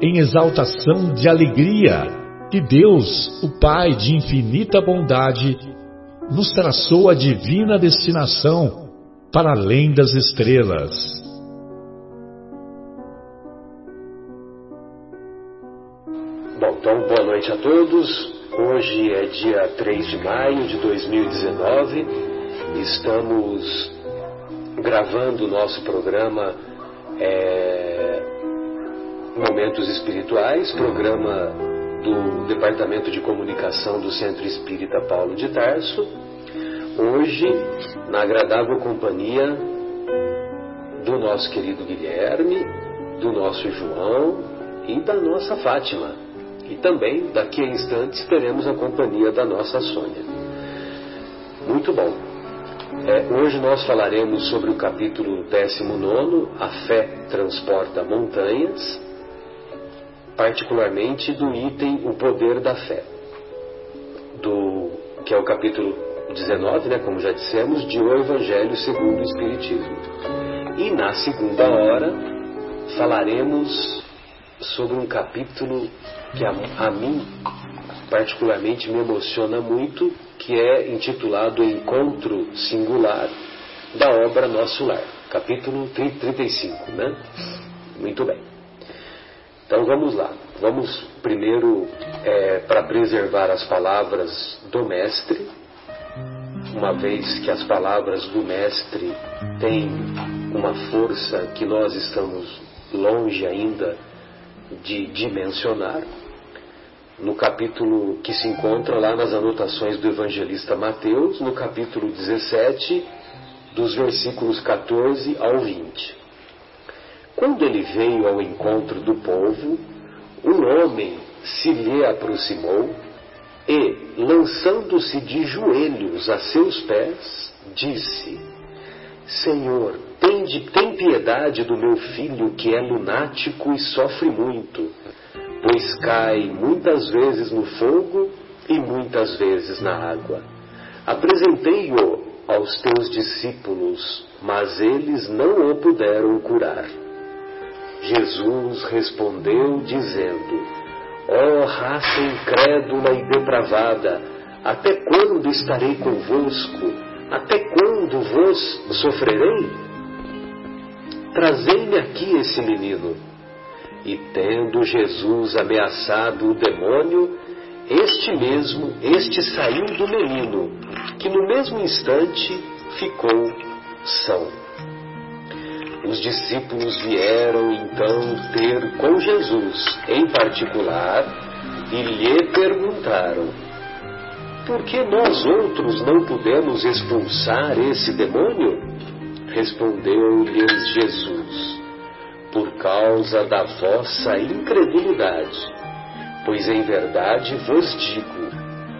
em exaltação de alegria que Deus, o Pai de infinita bondade, nos traçou a divina destinação para além das estrelas. Bom, então boa noite a todos. Hoje é dia 3 de maio de 2019. Estamos gravando o nosso programa é, Momentos Espirituais, programa do Departamento de Comunicação do Centro Espírita Paulo de Tarso. Hoje, na agradável companhia do nosso querido Guilherme, do nosso João e da nossa Fátima. E também, daqui a instantes, teremos a companhia da nossa Sônia. Muito bom. É, hoje nós falaremos sobre o capítulo 19, A Fé Transporta Montanhas particularmente do item O Poder da Fé, do, que é o capítulo 19, né, como já dissemos, de O Evangelho segundo o Espiritismo. E na segunda hora falaremos sobre um capítulo que a, a mim particularmente me emociona muito, que é intitulado Encontro Singular da obra Nosso Lar, capítulo 35, né? Muito bem. Então vamos lá. Vamos primeiro, é, para preservar as palavras do Mestre, uma vez que as palavras do Mestre têm uma força que nós estamos longe ainda de dimensionar, no capítulo que se encontra lá nas anotações do evangelista Mateus, no capítulo 17, dos versículos 14 ao 20. Quando ele veio ao encontro do povo, um homem se lhe aproximou e, lançando-se de joelhos a seus pés, disse: Senhor, tem, de, tem piedade do meu filho que é lunático e sofre muito, pois cai muitas vezes no fogo e muitas vezes na água. Apresentei-o aos teus discípulos, mas eles não o puderam curar. Jesus respondeu, dizendo: Ó oh, raça incrédula e depravada, até quando estarei convosco? Até quando vos sofrerei? Trazei-me aqui esse menino. E tendo Jesus ameaçado o demônio, este mesmo, este saiu do menino, que no mesmo instante ficou são. Os discípulos vieram então ter com Jesus em particular e lhe perguntaram: Por que nós outros não pudemos expulsar esse demônio? Respondeu-lhes Jesus: Por causa da vossa incredulidade. Pois em verdade vos digo: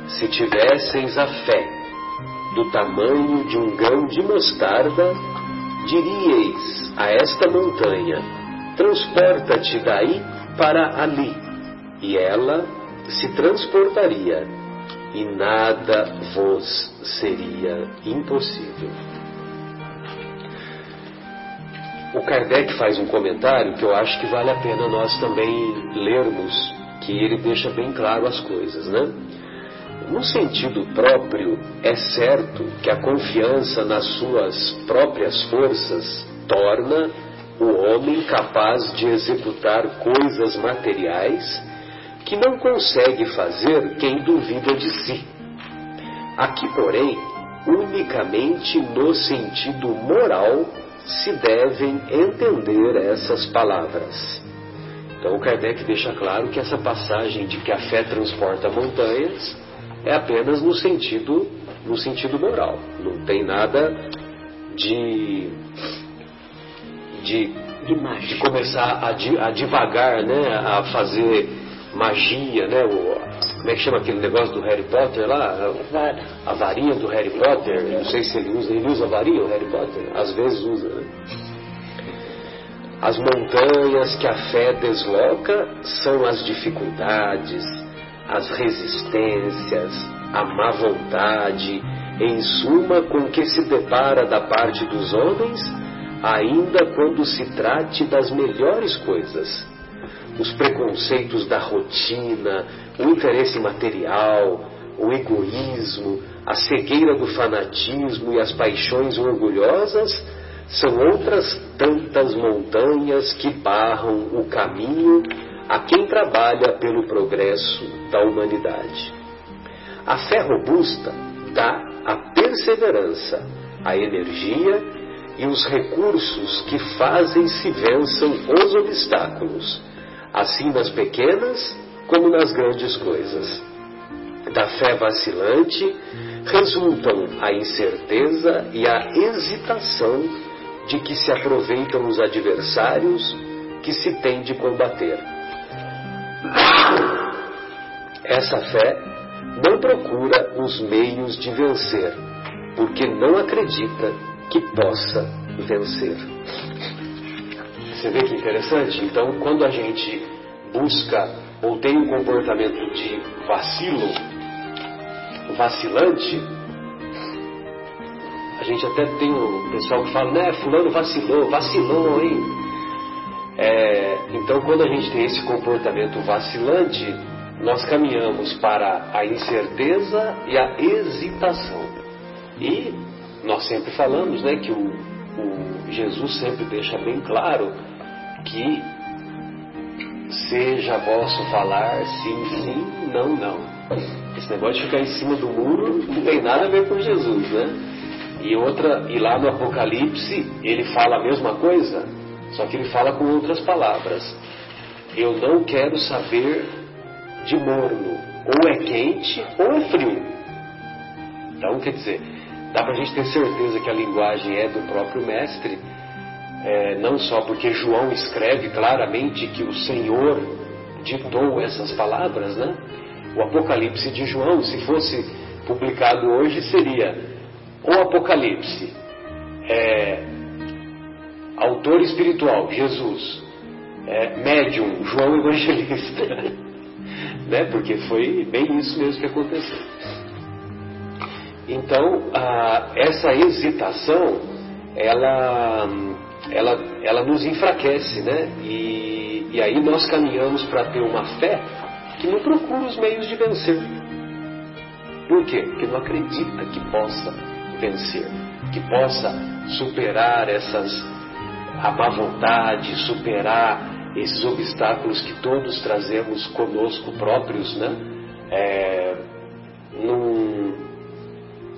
se tivesseis a fé do tamanho de um grão de mostarda, diríeis a esta montanha: transporta-te daí para ali, e ela se transportaria, e nada vos seria impossível. O Kardec faz um comentário que eu acho que vale a pena nós também lermos, que ele deixa bem claro as coisas, né? No sentido próprio, é certo que a confiança nas suas próprias forças torna o homem capaz de executar coisas materiais que não consegue fazer quem duvida de si. Aqui, porém, unicamente no sentido moral se devem entender essas palavras. Então, Kardec deixa claro que essa passagem de que a fé transporta montanhas é apenas no sentido, no sentido moral. Não tem nada de, de, de, de começar a, di, a divagar, né, a fazer magia, né? O, como é que chama aquele negócio do Harry Potter lá? A varinha do Harry Potter. Não sei se ele usa. Ele usa a varinha, o Harry Potter? Às vezes usa, né? As montanhas que a fé desloca são as dificuldades, as resistências, a má vontade, em suma, com que se depara da parte dos homens, ainda quando se trate das melhores coisas. Os preconceitos da rotina, o interesse material, o egoísmo, a cegueira do fanatismo e as paixões orgulhosas são outras tantas montanhas que barram o caminho a quem trabalha pelo progresso da humanidade. A fé robusta dá a perseverança, a energia e os recursos que fazem se vençam os obstáculos assim nas pequenas como nas grandes coisas. Da fé vacilante resultam a incerteza e a hesitação de que se aproveitam os adversários que se tem de combater. Essa fé não procura os meios de vencer, porque não acredita que possa vencer. Você vê que interessante? Então, quando a gente busca ou tem um comportamento de vacilo, vacilante, a gente até tem o pessoal que fala, né, fulano vacilou, vacilou, hein? É, então, quando a gente tem esse comportamento vacilante, nós caminhamos para a incerteza e a hesitação. E nós sempre falamos, né, que o, o Jesus sempre deixa bem claro que seja vosso falar sim, sim, não, não. Esse negócio de ficar em cima do muro não tem nada a ver com Jesus, né? E outra, e lá no Apocalipse ele fala a mesma coisa, só que ele fala com outras palavras. Eu não quero saber de morno, ou é quente ou é frio. Então, quer dizer, dá para a gente ter certeza que a linguagem é do próprio mestre, é, não só porque João escreve claramente que o Senhor ditou essas palavras, né? O Apocalipse de João, se fosse publicado hoje, seria o Apocalipse, é, autor espiritual, Jesus, é, médium, João Evangelista, né? Porque foi bem isso mesmo que aconteceu. Então, a, essa hesitação, ela ela, ela nos enfraquece, né? E, e aí nós caminhamos para ter uma fé que não procura os meios de vencer. Por quê? Porque não acredita que possa vencer, que possa superar essas a má vontade, superar esses obstáculos que todos trazemos conosco próprios, né? É, num,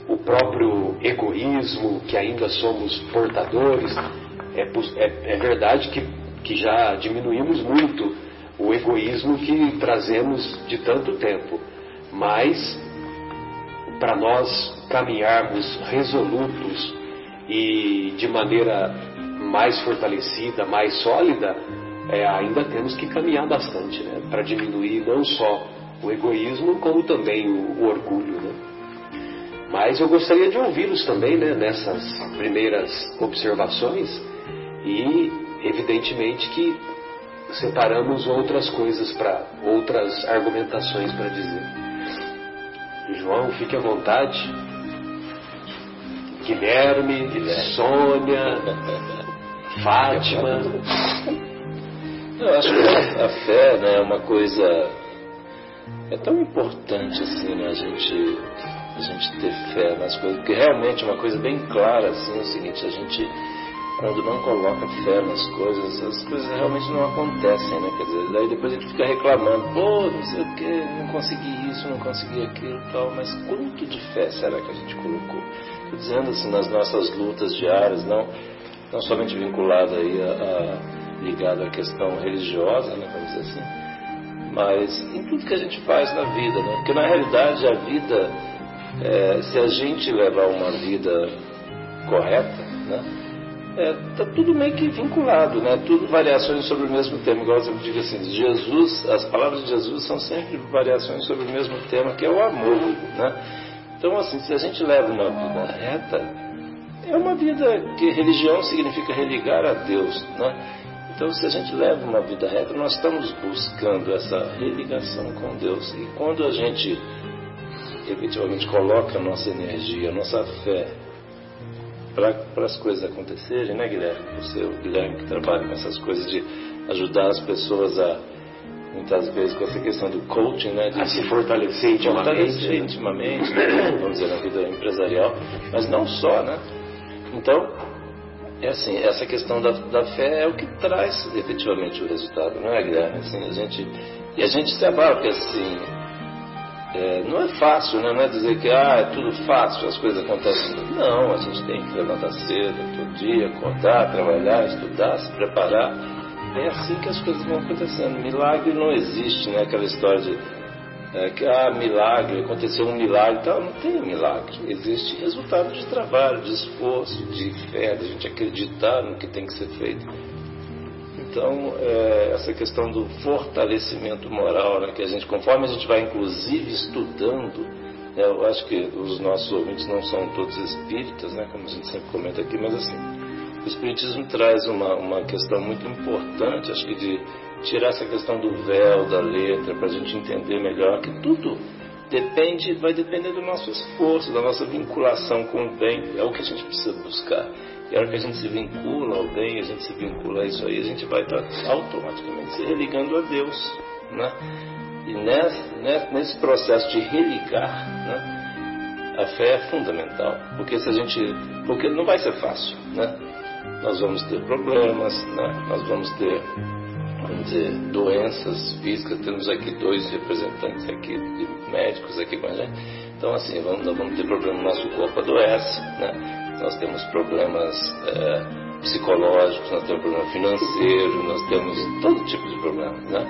o próprio egoísmo que ainda somos portadores, é, é, é verdade que, que já diminuímos muito o egoísmo que trazemos de tanto tempo, mas para nós caminharmos resolutos e de maneira mais fortalecida, mais sólida, é, ainda temos que caminhar bastante, né? Para diminuir não só o egoísmo, como também o, o orgulho, né? Mas eu gostaria de ouvi-los também, né? Nessas primeiras observações e, evidentemente, que separamos outras coisas para outras argumentações para dizer. João, fique à vontade. Guilherme, Guilherme. Sônia, Fátima. Eu acho que a fé né, é uma coisa. É tão importante assim, né, a gente, a gente ter fé nas coisas, porque realmente é uma coisa bem clara assim, é o seguinte, a gente quando não coloca fé nas coisas, as coisas realmente não acontecem, né? Quer dizer, daí depois a gente fica reclamando, pô, não sei o que, não consegui isso, não consegui aquilo tal, mas quanto de fé será que a gente colocou? Estou dizendo assim, nas nossas lutas diárias, não, não somente vinculada aí a, a ligada à questão religiosa, né, vamos dizer assim, mas em tudo que a gente faz na vida, né? Porque na realidade a vida, é, se a gente levar uma vida correta, né? é, tudo meio que vinculado, né? Tudo variações sobre o mesmo tema. Igual eu digo assim, Jesus, as palavras de Jesus são sempre variações sobre o mesmo tema, que é o amor, né? Então, assim, se a gente leva uma vida reta, é uma vida que religião significa religar a Deus, né? Então, se a gente leva uma vida reta, nós estamos buscando essa religação com Deus. E quando a gente efetivamente coloca a nossa energia, a nossa fé para as coisas acontecerem, né, Guilherme? Você, o Guilherme que trabalha com essas coisas de ajudar as pessoas a, muitas vezes, com essa questão do coaching, né? De a se fortalecer intimamente. Fortalecer né? intimamente, né, vamos dizer, na vida empresarial, mas não só, né? Então, é assim, essa questão da, da fé é o que traz efetivamente o resultado, não é, Guilherme? Assim, a gente, e a gente se porque assim, é, não é fácil, né? não é dizer que ah, é tudo fácil, as coisas acontecem. Não, a gente tem que levantar cedo, todo dia, acordar, trabalhar, estudar, se preparar. É assim que as coisas vão acontecendo. Milagre não existe, né? Aquela história de é, que ah, milagre, aconteceu um milagre e tal. Não tem milagre. Existe resultado de trabalho, de esforço, de fé, de a gente acreditar no que tem que ser feito. Então, é, essa questão do fortalecimento moral, né, que a gente, conforme a gente vai inclusive estudando, né, eu acho que os nossos ouvintes não são todos espíritas, né, como a gente sempre comenta aqui, mas assim, o Espiritismo traz uma, uma questão muito importante, acho que de tirar essa questão do véu, da letra, para a gente entender melhor que tudo depende, vai depender do nosso esforço, da nossa vinculação com o bem, é o que a gente precisa buscar. E a hora que a gente se vincula ao bem, a gente se vincula a isso aí, a gente vai estar automaticamente se religando a Deus. Né? E nesse, nesse processo de religar, né, a fé é fundamental. Porque se a gente. Porque não vai ser fácil. Né? Nós vamos ter problemas, né? nós vamos ter doenças físicas. Temos aqui dois representantes aqui, de médicos aqui com a gente. Então, assim, vamos, nós vamos ter problema no nosso corpo adoece, né? nós temos problemas é, psicológicos, nós temos problema financeiro, nós temos todo tipo de problema. Né?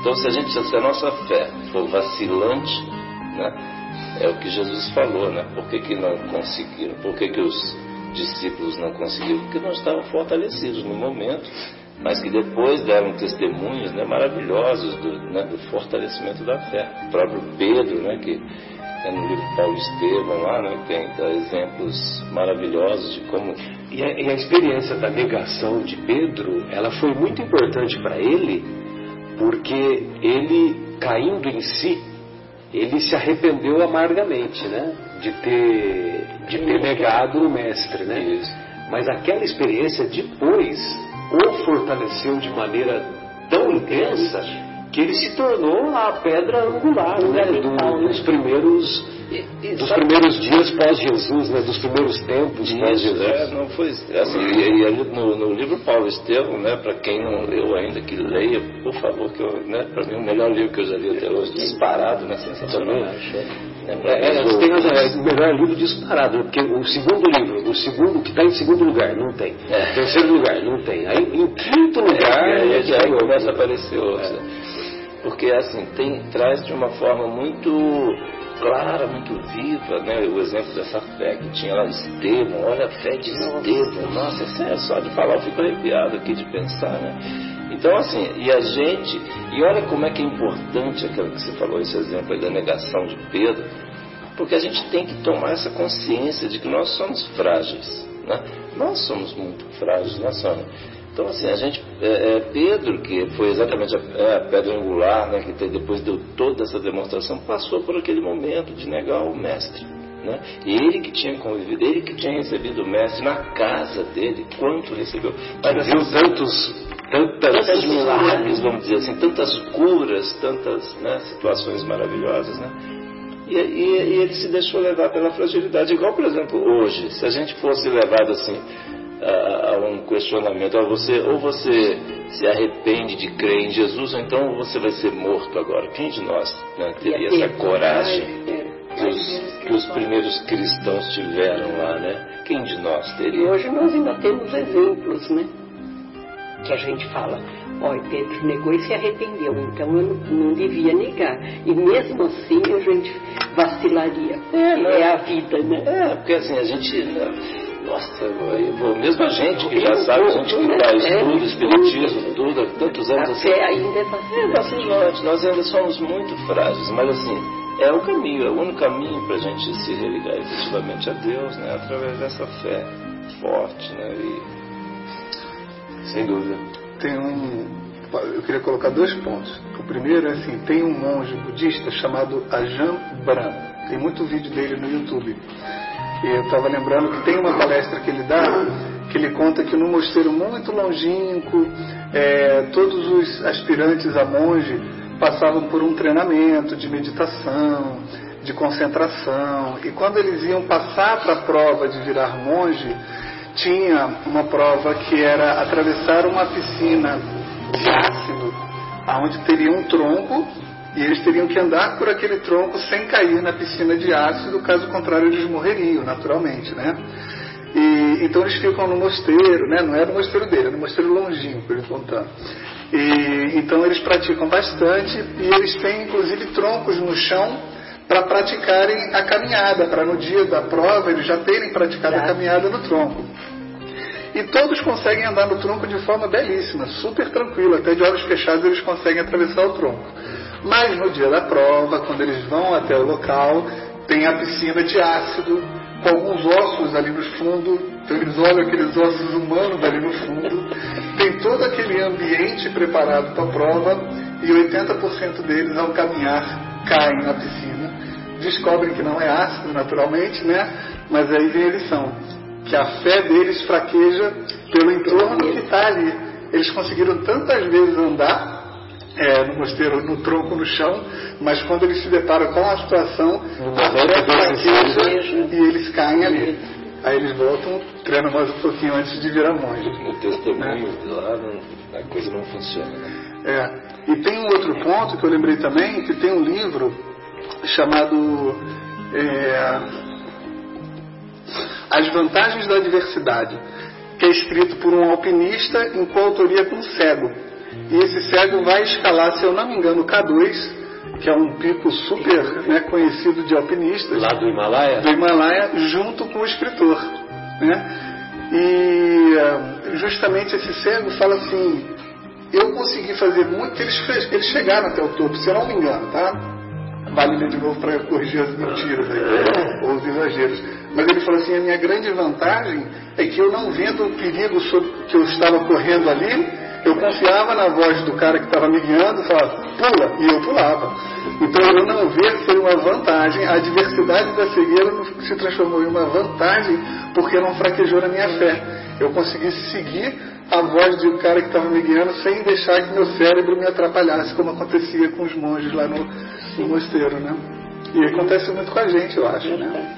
Então, se a gente, se a nossa fé for vacilante, né, é o que Jesus falou, né? Por que, que não conseguiram? Por que, que os discípulos não conseguiram? Porque não estavam fortalecidos no momento, mas que depois deram testemunhos né, maravilhosos do, né, do fortalecimento da fé. O próprio Pedro, né, que é no livro Paulo Estevam lá, né, tem dá exemplos maravilhosos de como. E a, e a experiência da negação de Pedro, ela foi muito importante para ele, porque ele, caindo em si, ele se arrependeu amargamente, né? De ter, de ter negado o mestre, né? Isso. Mas aquela experiência depois o fortaleceu de maneira tão intensa que ele se tornou a pedra angular né, do, dos primeiros dos primeiros dias pós-Jesus, né, dos primeiros tempos pós-Jesus. É, não foi assim, e, e ali no, no, livro Paulo Estevão, né, para quem não leu ainda, que leia, por favor, que né, para mim o melhor livro que eu já li até hoje, disparado, né, sensacional. É, é, é, tem é, o melhor livro disparado, porque o segundo livro, o segundo que está em segundo lugar, não tem. É. Terceiro lugar, não tem. Aí em quinto lugar, é, já começa a aparecer outros. Porque assim, tem, traz de uma forma muito clara, muito viva, né? O exemplo dessa fé que tinha lá Estevão, olha a fé de Estevão, nossa, isso é só de falar, eu fico arrepiado aqui de pensar, né? Então, assim, e a gente, e olha como é que é importante aquilo que você falou, esse exemplo aí da negação de Pedro, porque a gente tem que tomar essa consciência de que nós somos frágeis, né? Nós somos muito frágeis, nós somos. Então, assim, a gente, é, é, Pedro, que foi exatamente a, é, a pedra angular, né, que depois deu toda essa demonstração, passou por aquele momento de negar o mestre. Né? E ele que tinha convivido, ele que tinha recebido o mestre na casa dele, quanto recebeu. Mas viu tantos, tantas, tantas milagres, vamos dizer assim, tantas curas, tantas né, situações maravilhosas. Né? E, e, e ele se deixou levar pela fragilidade, igual, por exemplo, hoje, se a gente fosse levado assim a, a um questionamento. Ou você, ou você se arrepende de crer em Jesus, ou então você vai ser morto agora. Quem de nós né, teria essa coragem que os, que os primeiros cristãos tiveram lá, né? Quem de nós teria? E hoje nós ainda temos exemplos, né? Que a gente fala, olha, Pedro negou e se arrependeu, então eu não, não devia negar. E mesmo assim a gente vacilaria. É, é a vida, né? É, porque assim, a gente nossa, eu mesmo a gente que já sabe, a gente que faz tudo, espiritismo, tudo, há tantos anos assim. ainda é vacilante. Nós ainda somos muito frágeis, mas assim, é o caminho, é o único caminho para a gente se religar efetivamente a Deus, né? Através dessa fé forte, né? E, sem dúvida. Tem um. Eu queria colocar dois pontos. O primeiro é assim, tem um monge budista chamado Ajahn Brahm. Tem muito vídeo dele no YouTube. Eu estava lembrando que tem uma palestra que ele dá, que ele conta que num mosteiro muito longínquo, é, todos os aspirantes a monge passavam por um treinamento de meditação, de concentração. E quando eles iam passar para a prova de virar monge, tinha uma prova que era atravessar uma piscina de ácido, onde teria um tronco e eles teriam que andar por aquele tronco sem cair na piscina de ácido, caso contrário eles morreriam, naturalmente, né? E, então eles ficam no mosteiro, né? Não é no mosteiro dele, é no mosteiro longínquo, ele contando. E, então eles praticam bastante e eles têm inclusive troncos no chão para praticarem a caminhada, para no dia da prova eles já terem praticado a caminhada no tronco. E todos conseguem andar no tronco de forma belíssima, super tranquila, até de olhos fechados eles conseguem atravessar o tronco. Mas no dia da prova, quando eles vão até o local, tem a piscina de ácido, com alguns ossos ali no fundo, então eles olham aqueles ossos humanos ali no fundo, tem todo aquele ambiente preparado para a prova e 80% deles, ao caminhar, caem na piscina. Descobrem que não é ácido, naturalmente, né? Mas aí vem a lição, que a fé deles fraqueja pelo entorno que está ali. Eles conseguiram tantas vezes andar é, no mosteiro, no tronco no chão, mas quando eles se deparam com a situação, a fé fraqueja e eles caem ali. Aí eles voltam, treinam mais um pouquinho antes de virar monge. No testemunho né? lá não, a coisa não funciona. Né? É. E tem um outro ponto que eu lembrei também, que tem um livro chamado é, As Vantagens da Diversidade, que é escrito por um alpinista em coautoria com um cego. E esse cego vai escalar, se eu não me engano, o K2, que é um pico super né, conhecido de alpinistas. Lá do Himalaia? Do Himalaia, junto com o escritor. Né? E eh, justamente esse cego fala assim: eu consegui fazer muito, eles, eles chegaram até o topo, se eu não me engano, tá? Vale ler de novo para corrigir as mentiras aí, ou os exageros. Mas ele falou assim: a minha grande vantagem é que eu não vendo o perigo que eu estava correndo ali, eu confiava na voz do cara que estava me guiando falava, pula, e eu pulava. Então eu não ver foi uma vantagem, a diversidade da cegueira se transformou em uma vantagem porque não fraquejou na minha fé. Eu consegui seguir a voz do cara que estava me guiando sem deixar que meu cérebro me atrapalhasse, como acontecia com os monges lá no, no mosteiro, né? E acontece muito com a gente, eu acho, né?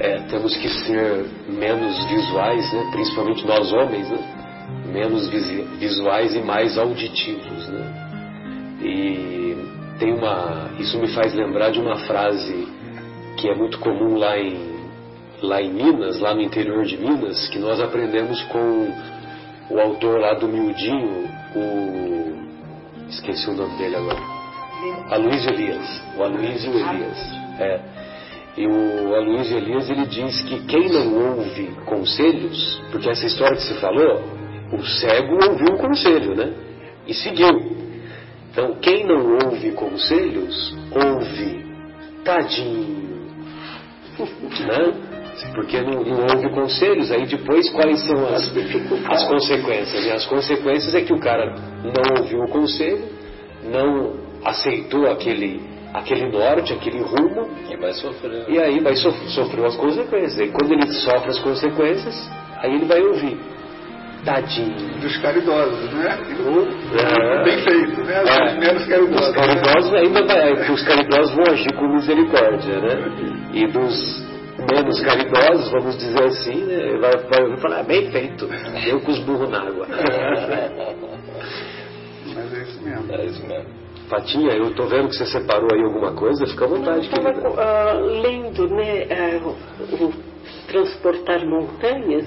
É, temos que ser menos visuais, né? principalmente nós homens, né? Menos visuais e mais auditivos, né? E tem uma, isso me faz lembrar de uma frase que é muito comum lá em lá em Minas, lá no interior de Minas, que nós aprendemos com o autor lá do Miudinho, o esqueci o nome dele agora, Aloysio Elias, o Aloysio Elias, é. E o Aloysio Elias ele diz que quem não ouve conselhos, porque essa história que você falou, o cego ouviu o conselho, né? E seguiu. Então, quem não ouve conselhos, ouve. Tadinho. né? Porque não, não ouve conselhos, aí depois quais são as, as consequências? E as consequências é que o cara não ouviu o conselho, não aceitou aquele, aquele norte, aquele rumo. E vai sofrer. E aí vai so, sofrer as consequências. E quando ele sofre as consequências, aí ele vai ouvir. Tadinho. Dos caridosos, né? É. Bem feito, né? É. Menos caridosos. Os caridosos né? ainda vai, os caridosos vão agir com misericórdia, né? E dos menos caridosos, vamos dizer assim, né? vai, vai falar, ah, bem feito, deu com os burros na água. Mas é isso mesmo. É isso mesmo. Fatinha, eu estou vendo que você separou aí alguma coisa, fica à vontade, Eu estava querida. ah, lendo né, o, o Transportar Montanhas,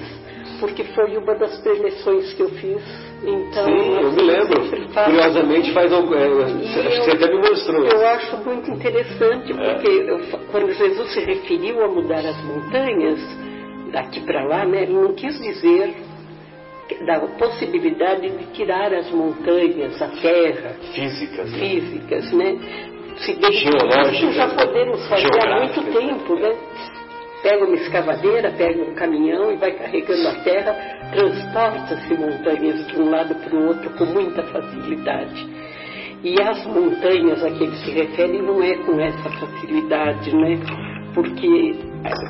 porque foi uma das preleções que eu fiz. Então, Sim, eu me lembro. Curiosamente faz algum. é, acho que você até me mostrou. Eu acho muito interessante, porque eu quando Jesus se referiu a mudar as montanhas, daqui para lá, né, ele não quis dizer da possibilidade de tirar as montanhas, a terra, Físicas. né? físicas, né? Se de- Geológicas, isso já podemos fazer há muito tempo, né? Pega uma escavadeira, pega um caminhão e vai carregando a terra, transporta-se montanhas de um lado para o outro com muita facilidade. E as montanhas a que ele se refere não é com essa facilidade, né? Porque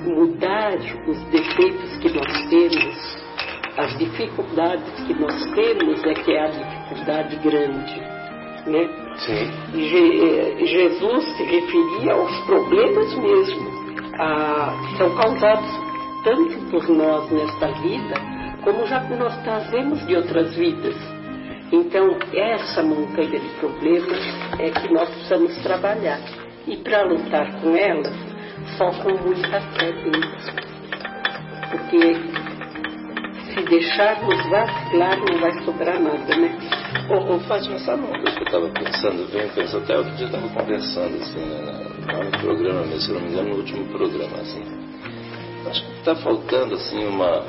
mudar os defeitos que nós temos, as dificuldades que nós temos é que é a dificuldade grande, né? Sim. Je- eh, Jesus se referia aos problemas mesmo, a- que são causados tanto por nós nesta vida, como já nós trazemos de outras vidas. Então, essa montanha de problemas é que nós precisamos trabalhar. E para lutar com elas, só com muita fé mesmo. Porque se deixarmos vacilar, não vai sobrar nada, né? Ô, Fátima, sabe uma coisa que eu estava pensando, venho pensando, até outro dia eu estava conversando, assim, né, lá no programa mesmo, se eu não me engano, no último programa, assim. Acho que está faltando, assim, uma,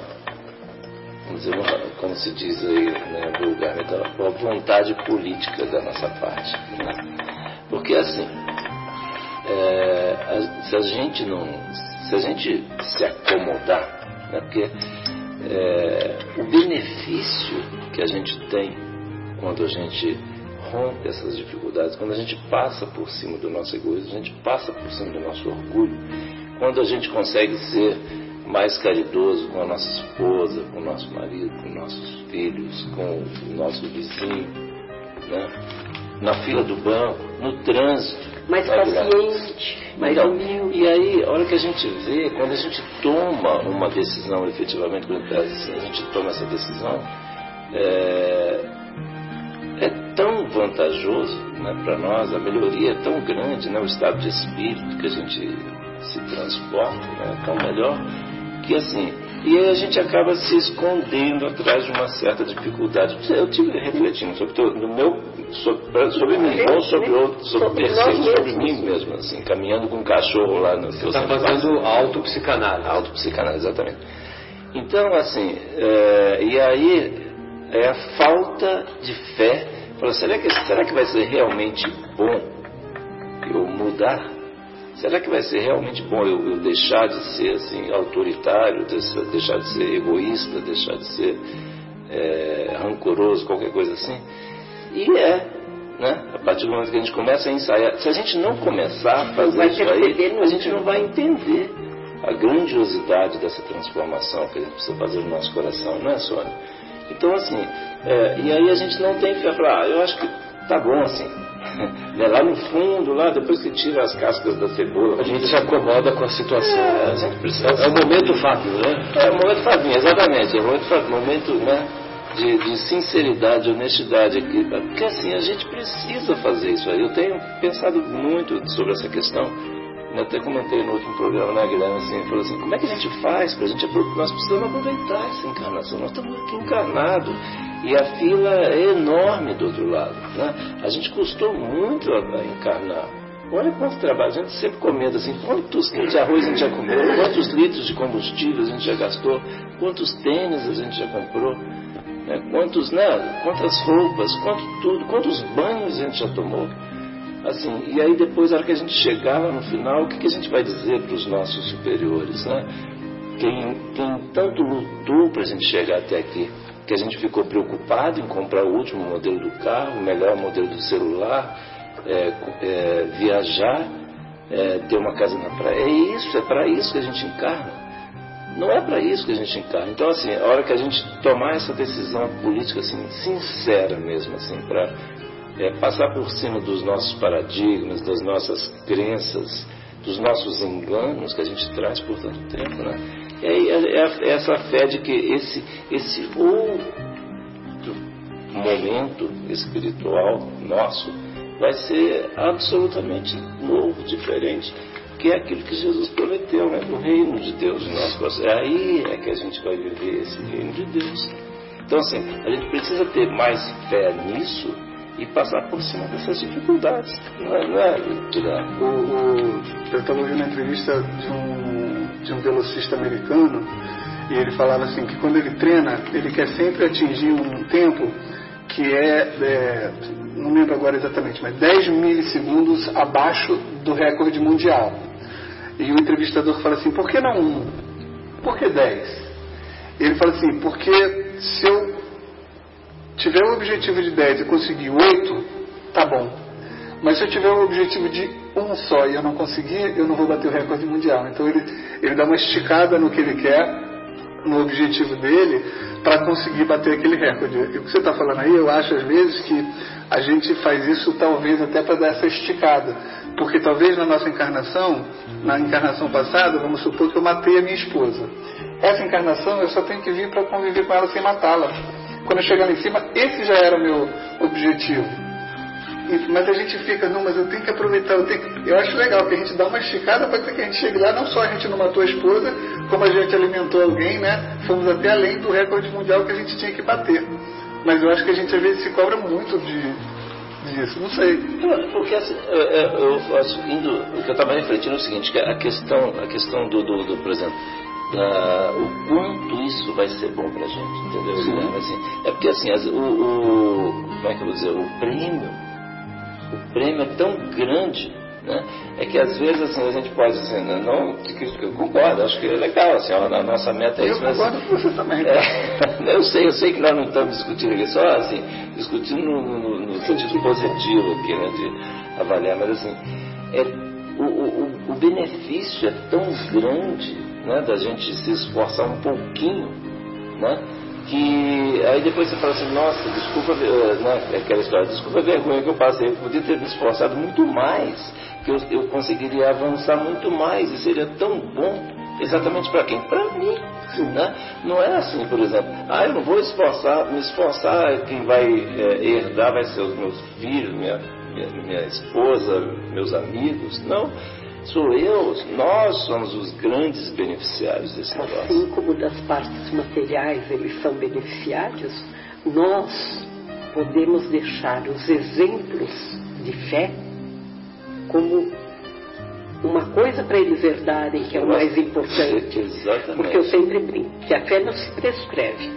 vamos dizer, uma, como se diz aí, né, vulgarmente, uma vontade política da nossa parte, né? Porque, assim, é, a- se a gente não, se a gente se acomodar, né, porque é, o benefício que a gente tem quando a gente rompe essas dificuldades, quando a gente passa por cima do nosso egoísmo, a gente passa por cima do nosso orgulho, quando a gente consegue ser mais caridoso com a nossa esposa, com o nosso marido, com nossos filhos, com o nosso vizinho, né? na fila do banco, no trânsito. Mais paciente, mais Então, humilde. E aí, a hora que a gente vê, quando a gente toma uma decisão efetivamente, quando a gente toma essa decisão, é, vantajoso né, para nós, a melhoria é tão grande, né, o estado de espírito que a gente se transporta né, é tão melhor, que assim, e aí a gente acaba se escondendo atrás de uma certa dificuldade. Eu tive refletindo sobre, teu- no meu, sobre, sobre mim, não sobre outro, sobre Sobre sobre mesmos. mim mesmo, assim, caminhando com um cachorro lá no Você está fazendo autopsicanálise. autopsicanálise, exatamente. Então, assim, é, e aí é a falta de fé. Fala, será, que, será que vai ser realmente bom eu mudar? Será que vai ser realmente bom eu, eu deixar de ser assim autoritário, deixar, deixar de ser egoísta, deixar de ser é, rancoroso, qualquer coisa assim? E é, né? A partir do momento que a gente começa a ensaiar, se a gente não começar a fazer isso aí, a gente não vai entender a grandiosidade dessa transformação que a gente precisa fazer no nosso coração, não é, Sônia? Então, assim, é, e aí a gente não tem fé para, ah, eu acho que tá bom assim. Né, Lá no fundo, lá depois que tira as cascas da cebola, A gente se acomoda com a situação. É, a gente precisa- É o momento Fábio, né? é o momento Fabinho, exatamente. É o momento, momento né, de, de sinceridade, honestidade aqui. Porque assim, a gente precisa fazer isso aí. Eu tenho pensado muito sobre essa questão. Eu até comentei no último programa, né, Guilherme, assim, falou assim, como é que a gente faz pra gente apro- nós precisamos aproveitar essa encarnação, nós estamos aqui encarnados e a fila é enorme do outro lado, né? A gente custou muito a, a encarnar. Olha quanto trabalho, a gente sempre comenta assim, quantos quilos de arroz a gente já comeu, quantos litros de combustível a gente já gastou, quantos tênis a gente já comprou, né? quantos, né? quantas roupas, quanto tudo, quantos banhos a gente já tomou. Assim, e aí depois, na hora que a gente chegar no final, o que, que a gente vai dizer para os nossos superiores, né? Quem, quem tanto lutou para a gente chegar até aqui, que a gente ficou preocupado em comprar o último modelo do carro, o melhor modelo do celular, é, é, viajar, é, ter uma casa na praia. É isso, é para isso que a gente encarna. Não é para isso que a gente encarna. Então, assim, a hora que a gente tomar essa decisão política, assim, sincera mesmo, assim, para é, passar por cima dos nossos paradigmas, das nossas crenças, dos nossos enganos que a gente traz por tanto tempo, né? É, é, é essa fé de que esse, esse outro momento espiritual nosso vai ser absolutamente novo, diferente, que é aquilo que Jesus prometeu, né? O reino de Deus em coração. É aí é que a gente vai viver esse reino de Deus. Então, assim, a gente precisa ter mais fé nisso e passar por cima dessas dificuldades. Não é, não é o, o, Eu estava ouvindo uma entrevista de um, de um velocista americano e ele falava assim que quando ele treina, ele quer sempre atingir um tempo que é, é não lembro agora exatamente, mas 10 milissegundos abaixo do recorde mundial. E o entrevistador fala assim, por que não um? Por que 10? Ele fala assim, porque se eu tiver o objetivo de 10 e conseguir 8, tá bom. Mas se eu tiver o objetivo de um só e eu não conseguir, eu não vou bater o recorde mundial. Então ele, ele dá uma esticada no que ele quer, no objetivo dele, para conseguir bater aquele recorde. E o que você está falando aí, eu acho às vezes que a gente faz isso talvez até para dar essa esticada. Porque talvez na nossa encarnação, na encarnação passada, vamos supor que eu matei a minha esposa. Essa encarnação eu só tenho que vir para conviver com ela sem matá-la. Quando eu chegar lá em cima, esse já era o meu objetivo. Mas a gente fica, não, mas eu tenho que aproveitar, eu, tenho que... eu acho legal que a gente dá uma esticada para que a gente chegue lá, não só a gente não matou a esposa, como a gente alimentou alguém, né? Fomos até além do recorde mundial que a gente tinha que bater. Mas eu acho que a gente às vezes se cobra muito de, disso, não sei. Porque assim, eu, eu, eu, indo, eu estava refletindo é o seguinte, que a questão, a questão do, do, do por exemplo, da, o quanto isso vai ser bom pra gente, entendeu? Assim, é porque assim, as, o, o, como é que eu vou dizer, o prêmio, o prêmio é tão grande, né? É que às vezes assim, a gente pode assim, né, não, eu concordo, acho que é legal, assim, a nossa meta é isso. Eu concordo com você também. É, eu sei, eu sei que nós não estamos discutindo aqui, só assim, discutindo no, no, no sentido positivo aqui, né, de avaliar, mas assim, é, o, o, o benefício é tão grande né, da gente se esforçar um pouquinho, né, que aí depois você fala assim, nossa, desculpa, eh, né, aquela história, desculpa a vergonha que eu passei, eu podia ter me esforçado muito mais, que eu, eu conseguiria avançar muito mais e seria tão bom exatamente para quem? Para mim. Né? Não é assim, por exemplo, ah, eu não vou esforçar, me esforçar, quem vai é, herdar vai ser os meus filhos, minha, minha, minha esposa, meus amigos. Não sou eu, nós somos os grandes beneficiários desse assim negócio. Assim como das partes materiais eles são beneficiários, nós podemos deixar os exemplos de fé como uma coisa para eles herdarem, que é o mais importante. Exatamente. Porque eu sempre brinco que a fé não se prescreve.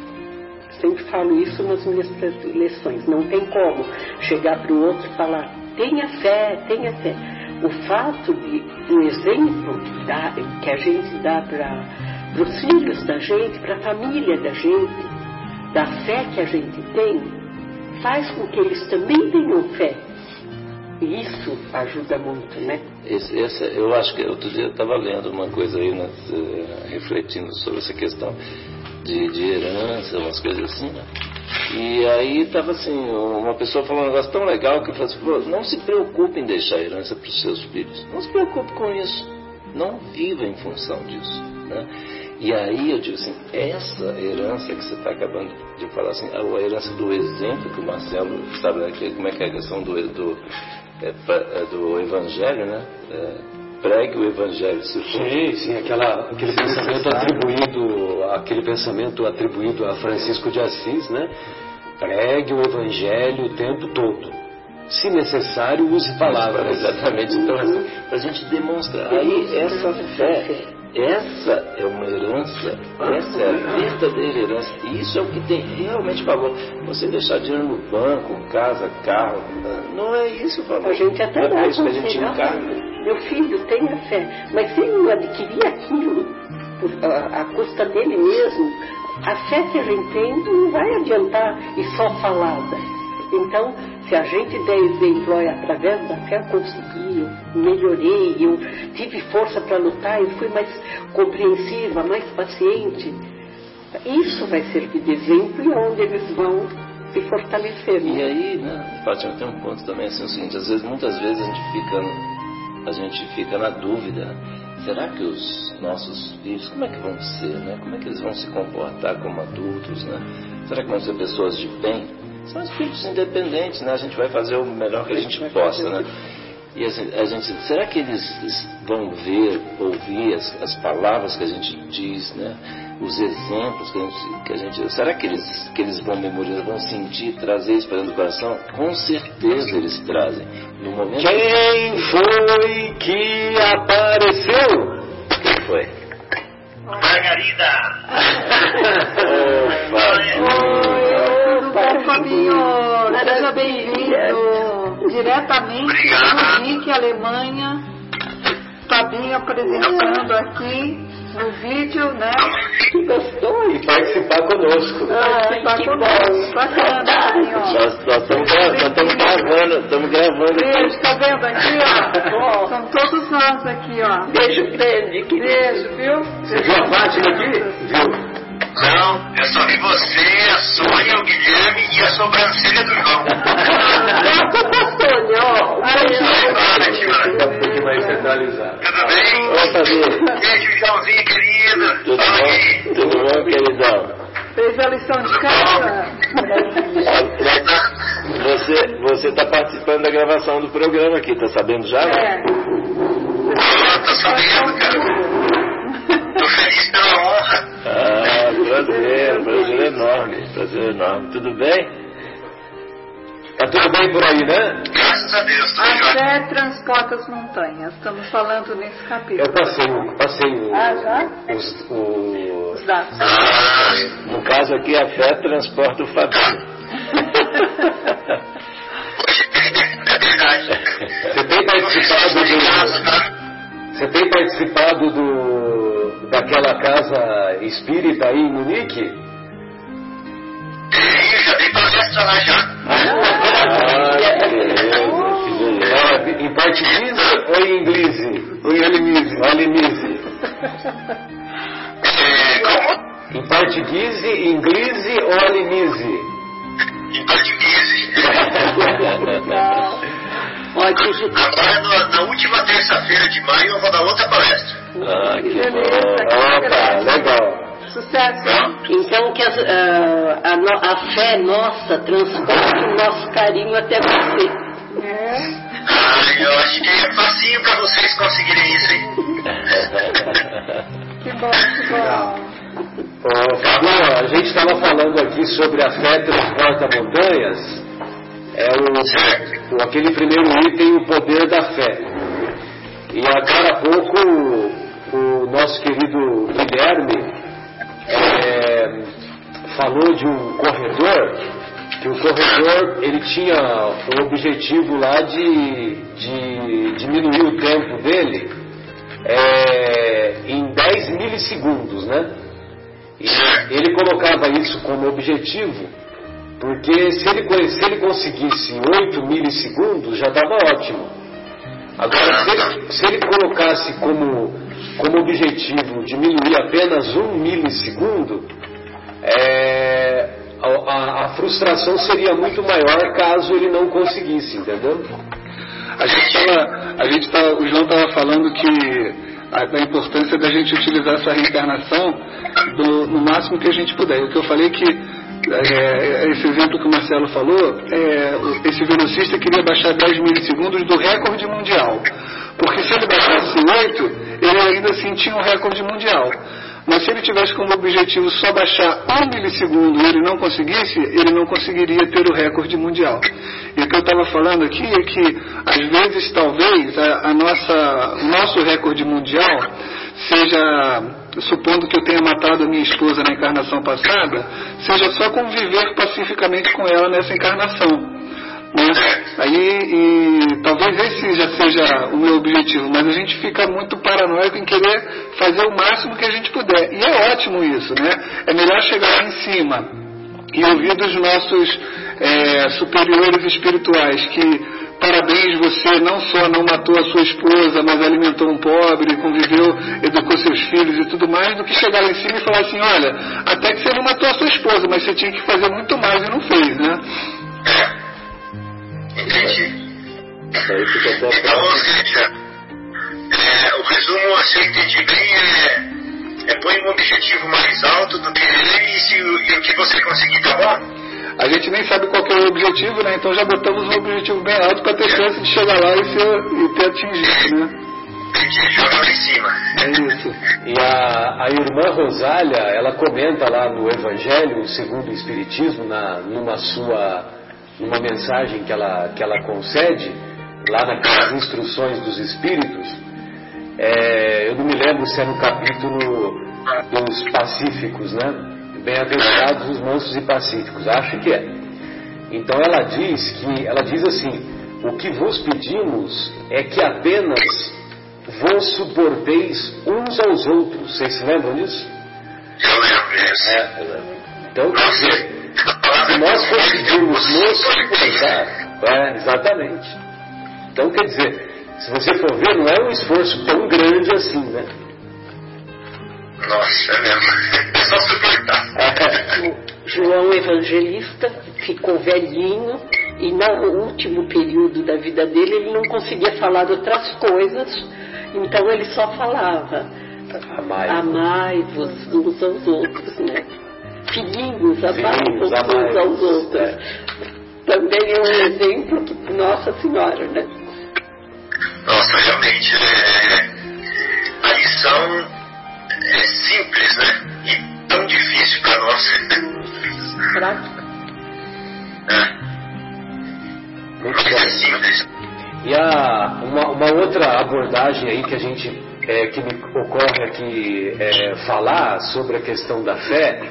Sempre falo isso nas minhas lições. Não tem como chegar para o outro e falar, tenha fé, tenha fé o fato de, do exemplo que a gente dá para os filhos da gente, para a família da gente, da fé que a gente tem, faz com que eles também tenham fé. E isso ajuda muito, né? Esse, esse, eu acho que outro dia eu estava lendo uma coisa aí, né, refletindo sobre essa questão de, de herança, umas coisas assim, né? E aí estava assim, uma pessoa falando um negócio tão legal que falou assim, não se preocupe em deixar a herança para os seus filhos. Não se preocupe com isso. Não viva em função disso. Né? E aí eu digo assim, essa herança que você está acabando de falar assim, a herança do exemplo que o Marcelo sabe né, como é que é a questão do, do, é, é, do evangelho, né? É, pregue o evangelho se. Sim, sim, aquela, aquele pensamento atribuído, aquele pensamento atribuído a Francisco de Assis, né? Pregue o evangelho o tempo todo. Se necessário, use palavras. Exatamente. Então, assim, para a gente demonstrar. Aí, essa fé, essa é uma herança, essa é a verdadeira herança. E isso é o que tem realmente valor. Você deixar dinheiro no banco, casa, carro, não é isso o valor. A gente até é dá isso que a gente encarna meu filho, tenha fé. Mas se ele não adquirir aquilo por, a, a, custa dele mesmo, a fé que a gente tem não vai adiantar e só falada. Então, se a gente der exemplo, olha, através da fé eu consegui, eu melhorei, eu tive força para lutar, eu fui mais compreensiva, mais paciente. Isso vai servir de exemplo e onde eles vão se fortalecer. E aí, né, Fátima, tem um ponto também assim, é o seguinte, às vezes, muitas vezes a gente fica a gente fica na dúvida. Será que os nossos filhos, como é que vão ser, né? Como é que eles vão se comportar como adultos, né? Será que vão ser pessoas de bem? São espíritos independentes, né? A gente vai fazer o melhor que a gente possa, né? E assim, a gente, será que eles vão ver, ouvir as, as, palavras que a gente diz, né? Os exemplos que a gente, que a gente será que eles, que eles vão memorizar, vão sentir, trazer isso para dentro do coração? Com certeza eles trazem. No momento Quem foi que apareceu? Quem foi? Margarida! Opa! Oi, Fabinho! Seja bem-vindo! diretamente do Munique, Alemanha. Fabinho apresentando aqui no vídeo, né? Que gostou e participar conosco. Ah, participar conosco. Bacana, ó. Nós, estamos, gravando, estamos gravando. Beijo, tá vendo aqui, ó? São todos nós aqui, ó. Beijo grande. Beijo, viu? Você viu a Fátima aqui? Viu? Não, eu só vi você, a Sônia, o Guilherme e a sobrancelha do João. Sônia, ó. Um pouquinho mais centralizado. Tudo bem? Opa. Beijo, Joãozinho, querido. Tudo bom? Tudo bom, queridão? Fez a lição de casa? Você, você tá participando da gravação do programa aqui, tá sabendo já? É. Ah, tô sabendo, cara. Tô feliz pela honra. Ah, prazer, prazer enorme, prazer enorme. Tudo bem? Tá tudo bem por aí, né? Graças a Deus, tudo A jóia. fé transporta as montanhas. Estamos falando nesse capítulo. Eu passei, o- passei o- Ah, já? os, o- Os dados. Ah, No caso aqui, a fé transporta o Fabinho. é verdade. Você tem participado do. Você tem participado do, daquela casa espírita aí em Munique? Tenho, já dei palestra lá já. Ah, que beleza, beleza. Em português ou em inglês? Ou em alemise? Alemise. É? Em português, inglês ou alemise? Em português. Agora, na, na última terça-feira de maio, eu vou dar outra palestra. Ah, que Beleza, bom. que Opa, beleza. legal. Sucesso. Então que as- ah, a, no- a fé nossa transporte o nosso carinho até você. É. Ah, eu acho que é facinho pra vocês conseguirem isso aí. Que bom, que bom. Ô, a gente estava falando aqui sobre a fé transporta montanhas. É o, o- aquele primeiro item, o poder da fé. E agora há pouco o nosso querido Guilherme é, falou de um corredor, que o corredor ele tinha o objetivo lá de, de diminuir o tempo dele é, em 10 milissegundos, né? E ele colocava isso como objetivo, porque se ele, se ele conseguisse 8 milissegundos, já estava ótimo. Agora, se ele, se ele colocasse como, como objetivo diminuir apenas um milissegundo, é, a, a- a frustração seria muito maior caso ele não conseguisse, entendeu? A gente tava, a gente tava, o João estava falando que a, da importância da gente utilizar essa reencarnação do- no máximo que a gente puder. O que eu falei que é, esse exemplo que o Marcelo falou, é, esse velocista queria baixar 10 milissegundos do recorde mundial. Porque se ele baixasse 8, ele ainda assim tinha um recorde mundial. Mas se ele tivesse como objetivo só baixar um milissegundo e ele não conseguisse, ele não conseguiria ter o recorde mundial. E o que eu estava falando aqui é que, às vezes, talvez, a, a nossa, o nosso recorde mundial seja, supondo que eu tenha matado a minha esposa na encarnação passada, seja só conviver pacificamente com ela nessa encarnação. Né? Aí, e talvez esse já seja o meu objetivo, mas a gente fica muito paranoico em querer fazer o máximo que a gente puder. E é ótimo isso, né? É melhor chegar lá em cima e ouvir dos nossos é, superiores espirituais que parabéns, você não só não matou a sua esposa, mas alimentou um pobre, conviveu, educou seus filhos e tudo mais, do que chegar lá em cima e falar assim, olha, até que você não matou a sua esposa, mas você tinha que fazer muito mais e não fez, né? Fica até Então, ou próximo. seja, resumo, eu entendi bem, é, é põe um objetivo mais alto do que ele e, se, e o que você conseguir, tá bom? A gente nem sabe qual que é o objetivo, né? Então já botamos um objetivo bem alto para ter chance de chegar lá e, ser, e ter atingido, né? Em cima. É isso. E a, a irmã Rosália, ela comenta lá no Evangelho segundo o Espiritismo, na, numa sua numa mensagem que ela, que ela concede, lá naquelas instruções dos Espíritos, é, eu não me lembro se é no capítulo dos Pacíficos, né? Bem-aventurados os mansos e pacíficos, acho que é. Então ela diz que, ela diz assim, o que vos pedimos é que apenas vos suporteis uns aos outros. Vocês se lembram disso? Eu lembro disso. É, então, quer dizer, se nós conseguirmos nos suportar, é, exatamente. Então, quer dizer, se você for ver, não é um esforço tão grande assim, né? Nossa, é mesmo. É só suportar. O João Evangelista ficou velhinho e no último período da vida dele ele não conseguia falar de outras coisas, então ele só falava Amai. amai-vos uns aos outros, né? Filhinhos, amai-vos Filhinhos, uns aos outros. é. Também é um exemplo que, Nossa Senhora, né? Nossa, realmente, é, a lição é simples, né? E tão difícil para nós. Prática. É, Muito mas é bom. simples. E a, uma, uma outra abordagem aí que a gente é, que me ocorre aqui é, falar sobre a questão da fé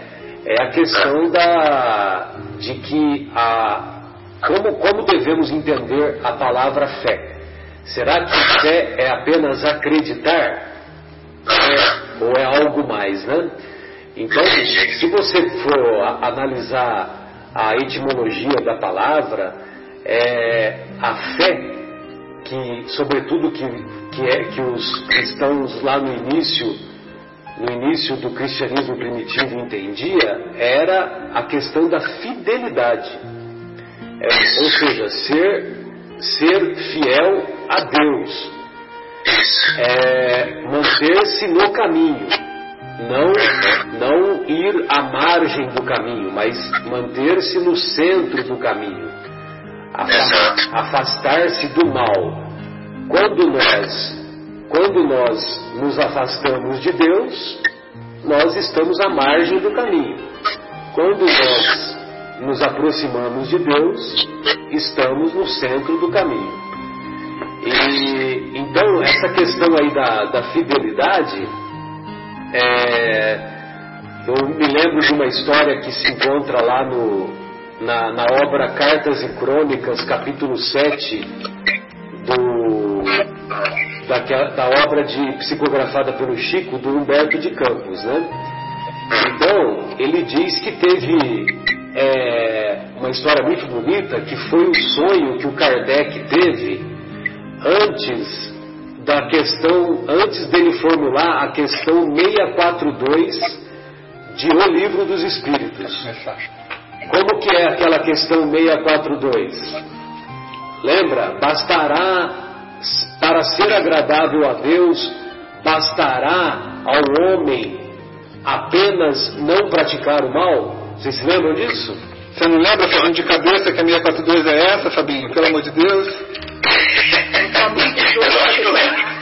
é a questão da de que a como, como devemos entender a palavra fé. Será que fé é apenas acreditar? É, ou é algo mais, né? Então, se você for analisar a etimologia da palavra, é, a fé que, sobretudo que, que é que os cristãos lá no início, no início do cristianismo primitivo entendia, era a questão da fidelidade. É, ou seja, ser, ser fiel a Deus, é, manter-se no caminho, não, não ir à margem do caminho, mas manter-se no centro do caminho, afastar-se do mal. Quando nós, quando nós nos afastamos de Deus, nós estamos à margem do caminho. Quando nós nos aproximamos de Deus, estamos no centro do caminho. E então essa questão aí da, da fidelidade, é, eu me lembro de uma história que se encontra lá no, na, na obra Cartas e Crônicas, capítulo 7, do, daquela- da obra de psicografada pelo Chico, do Humberto de Campos, né? Então, ele diz que teve é, uma história muito bonita, que foi o sonho que o Kardec teve antes da questão, antes dele formular a questão 642 de O Livro dos Espíritos. Como que é aquela questão 642? Lembra? Bastará, para ser agradável a Deus, bastará ao homem apenas não praticar o mal? Vocês se lembram disso? Você não lembra, fazendo de cabeça, que a 642 é essa, Fabinho? Pelo amor de Deus.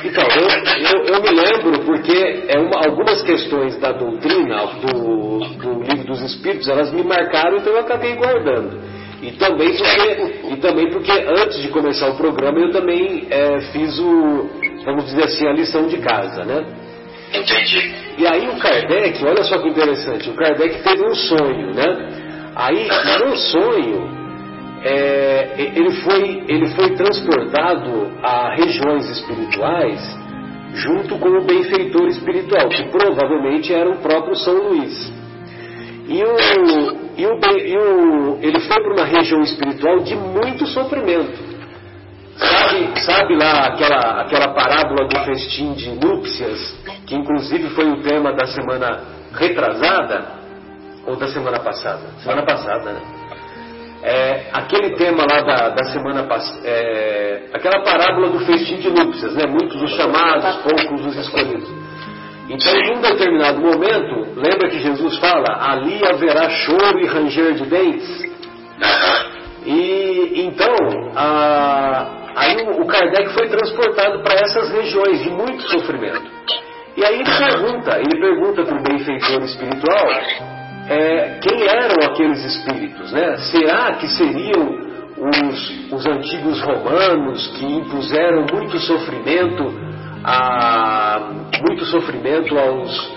Então, eu, eu, eu me lembro porque é uma- algumas questões da doutrina do, do livro dos Espíritos, elas me marcaram, então eu acabei guardando. E também porque, e também porque antes de começar o programa eu também é, fiz o, vamos dizer assim, a lição de casa, né? Entendi. E aí o Kardec, olha só que interessante, o Kardec teve um sonho, né? Aí, no sonho, é, ele, foi, ele foi transportado a regiões espirituais junto com o benfeitor espiritual, que provavelmente era o próprio São Luís. E, o, e, o, e o, ele foi para uma região espiritual de muito sofrimento. Sabe, sabe lá aquela, aquela parábola do festim de núpcias, que inclusive foi o tema da semana retrasada, ou da semana passada? Semana passada, né? é, aquele tema lá da, da semana passada, é, aquela parábola do festim de núpcias, né? Muitos os chamados, poucos os escolhidos. Então, em um determinado momento, lembra que Jesus fala: ali haverá choro e ranger de dentes? E então, a, aí o, o Kardec foi transportado para essas regiões de muito sofrimento. E aí ele pergunta, ele pergunta para o benfeitor espiritual é, quem eram aqueles espíritos, né? Será que seriam os, os antigos romanos que impuseram muito sofrimento a, muito sofrimento aos,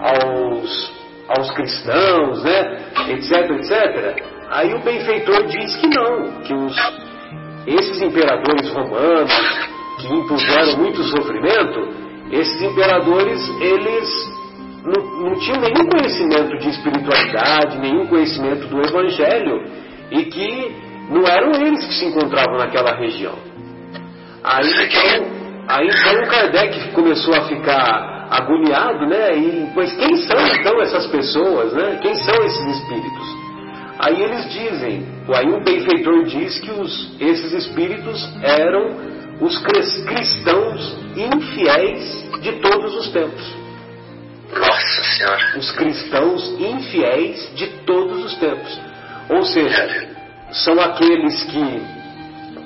aos, aos cristãos, né? etc, etc. Aí o benfeitor diz que não, que os, esses imperadores romanos que impuseram muito sofrimento, esses imperadores, eles não, não tinham nenhum conhecimento de espiritualidade, nenhum conhecimento do Evangelho, e que não eram eles que se encontravam naquela região. Aí então, aí então Kardec começou a ficar agoniado, né? E, pois quem são então essas pessoas, né? Quem são esses espíritos? Aí eles dizem, aí o benfeitor diz que os, esses espíritos eram os cristãos infiéis de todos os tempos. Nossa Senhora. Os cristãos infiéis de todos os tempos. Ou seja, são aqueles que,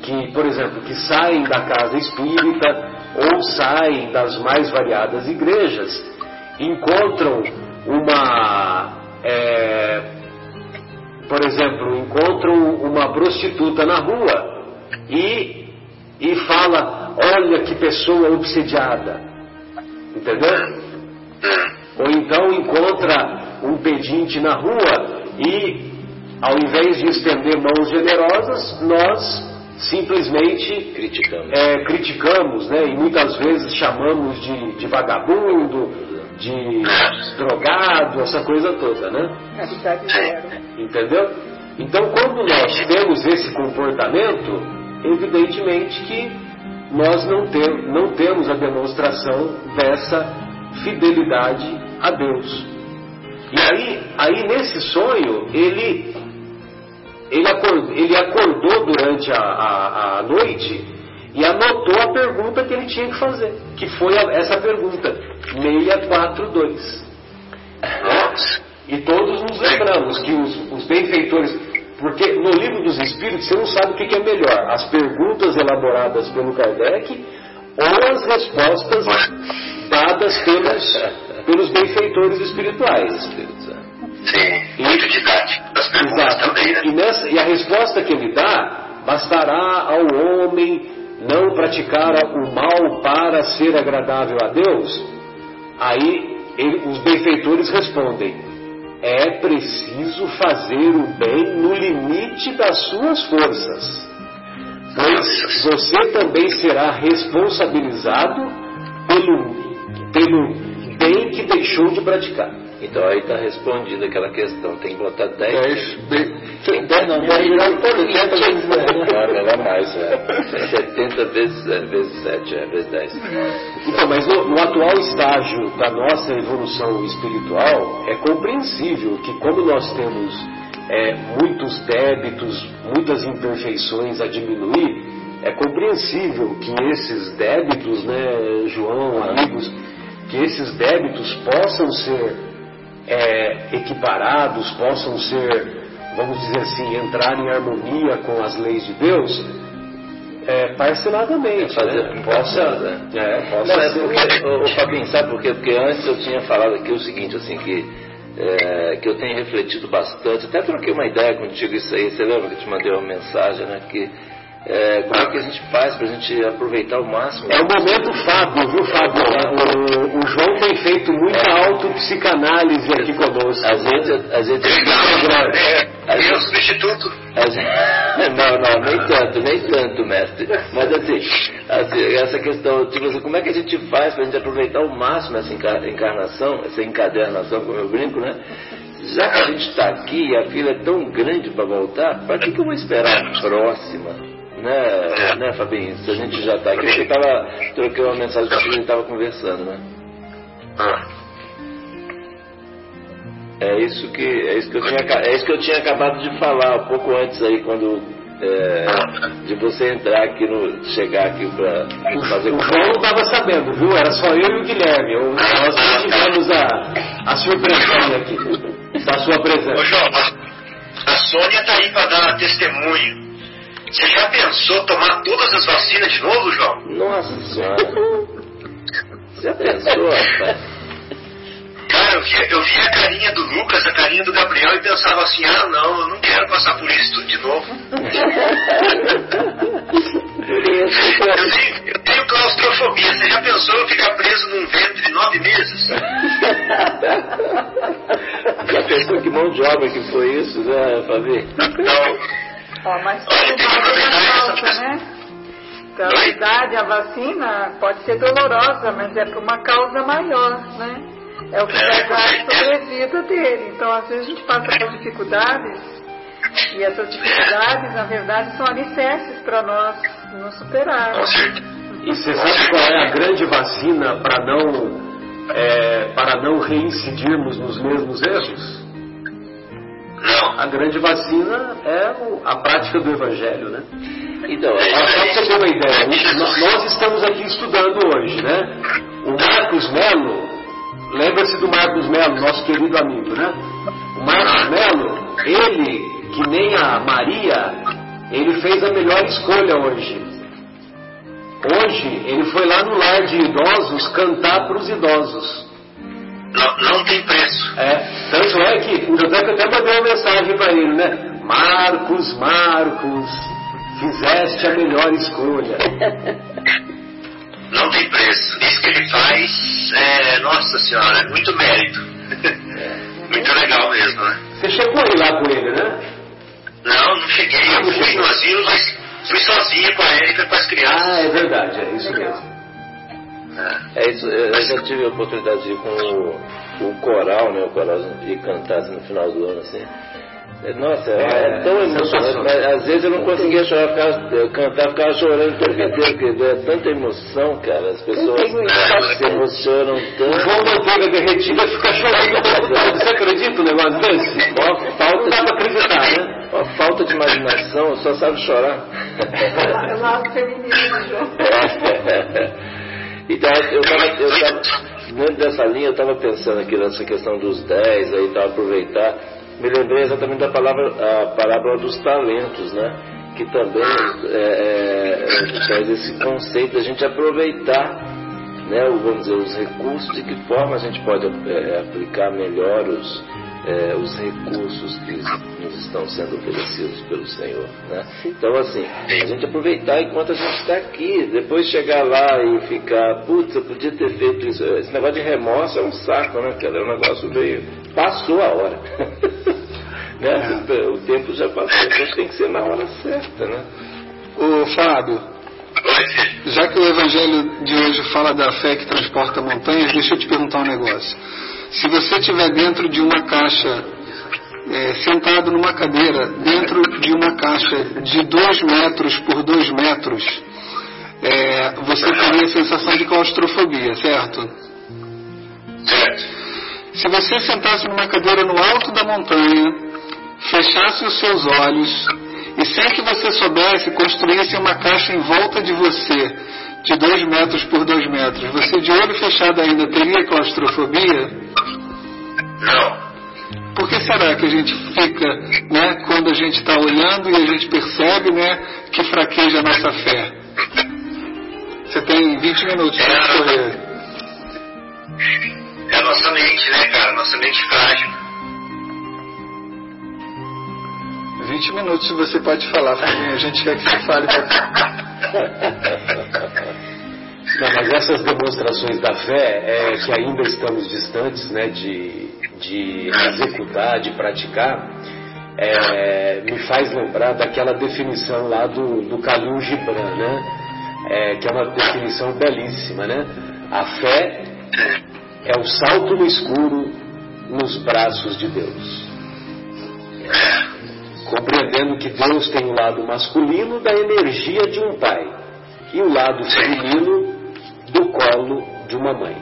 que, por exemplo, que saem da casa espírita ou saem das mais variadas igrejas, encontram uma. É, por exemplo, encontram uma prostituta na rua e, e fala, olha que pessoa obsediada. Entendeu? Ou então encontra um pedinte na rua e, ao invés de estender mãos generosas, nós simplesmente Criticamos. é, criticamos, né? E muitas vezes chamamos de, de vagabundo, de drogado, essa coisa toda, né? Zero. Entendeu? Então, quando nós temos esse comportamento, evidentemente que nós não, não temos a demonstração dessa fidelidade a Deus. E aí, aí nesse sonho, ele, ele, acordou, ele acordou durante a, a, a noite e anotou a pergunta que ele tinha que fazer, que foi essa pergunta, 642. E todos nos lembramos que os, os benfeitores, porque no livro dos Espíritos você não sabe o que que é melhor, as perguntas elaboradas pelo Kardec ou as respostas dadas pelos, pelos benfeitores espirituais. Sim, muito didático. Exato. também, né? E, nessa- e a resposta que ele dá, bastará ao homem não praticar o mal para ser agradável a Deus? Aí ele- os benfeitores respondem: é preciso fazer o bem no limite das suas forças, pois você também será responsabilizado pelo, pelo bem que deixou de praticar. Então aí está respondida aquela questão. Tem que botar 10. Dez, de- Tem 10 não, 10 virado por 70 vezes Não, não é mais, é. 70 vezes, é, vezes 7, é, vezes 10. Então, mas no, no atual estágio da nossa evolução espiritual, é compreensível que, como nós temos é, muitos débitos, muitas imperfeições a diminuir, é compreensível que esses débitos, né, João, amigos, que esses débitos possam ser é, equiparados, possam ser, vamos dizer assim, entrar em harmonia com as leis de Deus, é, parceladamente, Fazer né? possa, né? é, possa Não, é porque, ô, ô, Fabinho, sabe por quê? Porque antes eu tinha falado aqui o seguinte, assim, que, é, que eu tenho refletido bastante, até troquei uma ideia contigo isso aí, você lembra que eu te mandei uma mensagem, né? Que é, como é que a gente faz pra gente aproveitar ao máximo? É o momento Fábio, viu, Fábio? O, o João tem feito muita autopsicanálise aqui conosco. A gente, a gente, É, e o substituto? a gente- não, não, nem tanto, nem tanto, mestre. Mas assim, assim, essa questão, tipo assim, como é que a gente faz pra gente aproveitar ao máximo essa enca- encarnação, essa encadernação, como eu brinco, né? Já que a gente está aqui e a fila é tão grande para voltar, para que, que eu vou esperar a próxima? Né, né, Fabinho? Se a gente já está aqui, porque tava, troquei uma mensagem com você, a gente estava conversando, né? Ah, É isso que é isso que eu tinha é isso que eu tinha acabado de falar um pouco antes aí quando é, de você entrar aqui no chegar aqui para fazer o João não estava sabendo, viu? Era só eu e o Guilherme. Eu, nós tivemos a, a surpresa aqui da sua presença. Ô João, a Sônia está aí para dar testemunho. Pensou tomar todas as vacinas de novo, João? Nossa senhora. Já pensou, rapaz? Cara, eu via, eu via a carinha do Lucas, a carinha do Gabriel e pensava assim, ah não, eu não quero passar por isso tudo de novo. eu, tenho, eu tenho claustrofobia. Você já pensou eu ficar preso num ventre nove meses? já pensou que mão de obra que foi isso, né, Fabi? Não. Ó, mas tudo uma coisa né? Então, a idade, a vacina pode ser dolorosa, mas é por uma causa maior, né? É o que vai dar sobre a vida dele. Então, às vezes, a gente passa por dificuldades, e essas dificuldades, na verdade, são alicerces para nós nos superar. E você sabe qual é a grande vacina para não, é, para não reincidirmos nos mesmos erros? A grande vacina é a prática do Evangelho, né? Então, só para você ter uma ideia, nós estamos aqui estudando hoje, né? O Marcos Melo, lembra-se do Marcos Melo, nosso querido amigo, né? O Marcos Melo, ele, que nem a Maria, ele fez a melhor escolha hoje. Hoje, ele foi lá no lar de idosos cantar para os idosos. Não, não tem preço. É, tanto é que, tanto é que até mandei uma mensagem para ele, né? Marcos, Marcos, fizeste a melhor escolha. Não tem preço. Isso que ele faz, é, nossa senhora, é muito mérito. muito legal mesmo, né? Você chegou aí lá com ele, né? Não, não cheguei. Eu fui no asilo, mas fui sozinho com a Erika e com as crianças. Ah, é verdade, é isso mesmo. É isso, eu já tive a oportunidade de ir com o, o coral, né? O coral de cantar assim, no final do ano, assim. Nossa, é, é tão emocionante, mas às vezes eu não conseguia chorar, ficava, eu cantar, ficava chorando o tempo inteiro, porque é tanta emoção, cara, as pessoas se emocionam tanto. O João Manteiga derretida fica chorando Você acredita um negócio desse? Uma falta não dá pra acreditar, né? Uma falta de imaginação, só sabe chorar. É o lado feminino, João. Então, eu estava, eu tava, dentro dessa linha, eu estava pensando aqui nessa questão dos 10, aí, tá, aproveitar. Me lembrei exatamente da palavra, a palavra dos talentos, né? Que também é, é, traz esse conceito da gente aproveitar, né? Vamos dizer, os recursos, de que forma a gente pode é, aplicar melhor os, é, os recursos que nos estão sendo oferecidos pelo Senhor. Né? Então, assim, a gente aproveitar enquanto a gente está aqui, depois chegar lá e ficar, putz, eu podia ter feito isso. Esse negócio de remorso é um saco, né, cara? É um negócio meio. Passou a hora. né? É. O tempo já passou, então tem que ser na hora certa, né? Ô, Fábio, já que o evangelho de hoje fala da fé que transporta montanhas, deixa eu te perguntar um negócio. Se você estiver dentro de uma caixa, é, sentado numa cadeira, dentro de uma caixa de 2 metros por 2 metros, é, você teria a sensação de claustrofobia, certo? Certo. Se você sentasse numa cadeira no alto da montanha, fechasse os seus olhos e sem que você soubesse, construísse uma caixa em volta de você, de 2 metros por 2 metros, você de olho fechado ainda teria claustrofobia? Não. Por que será que a gente fica, né, quando a gente está olhando e a gente percebe, né, que fraqueja a nossa fé? Você tem 20 minutos para escolher. É a nossa mente, né, cara? Nossa mente frágil. 20 minutos você pode falar, Fabinho. A gente quer que você fale. Não, mas essas demonstrações da fé, é, que ainda estamos distantes né, de, de executar, de praticar, é, me faz lembrar daquela definição lá do, do Khalil Gibran, né? É, que é uma definição belíssima, né? A fé é o salto no escuro nos braços de Deus. Compreendendo que Deus tem o lado masculino da energia de um pai e o lado feminino do colo de uma mãe.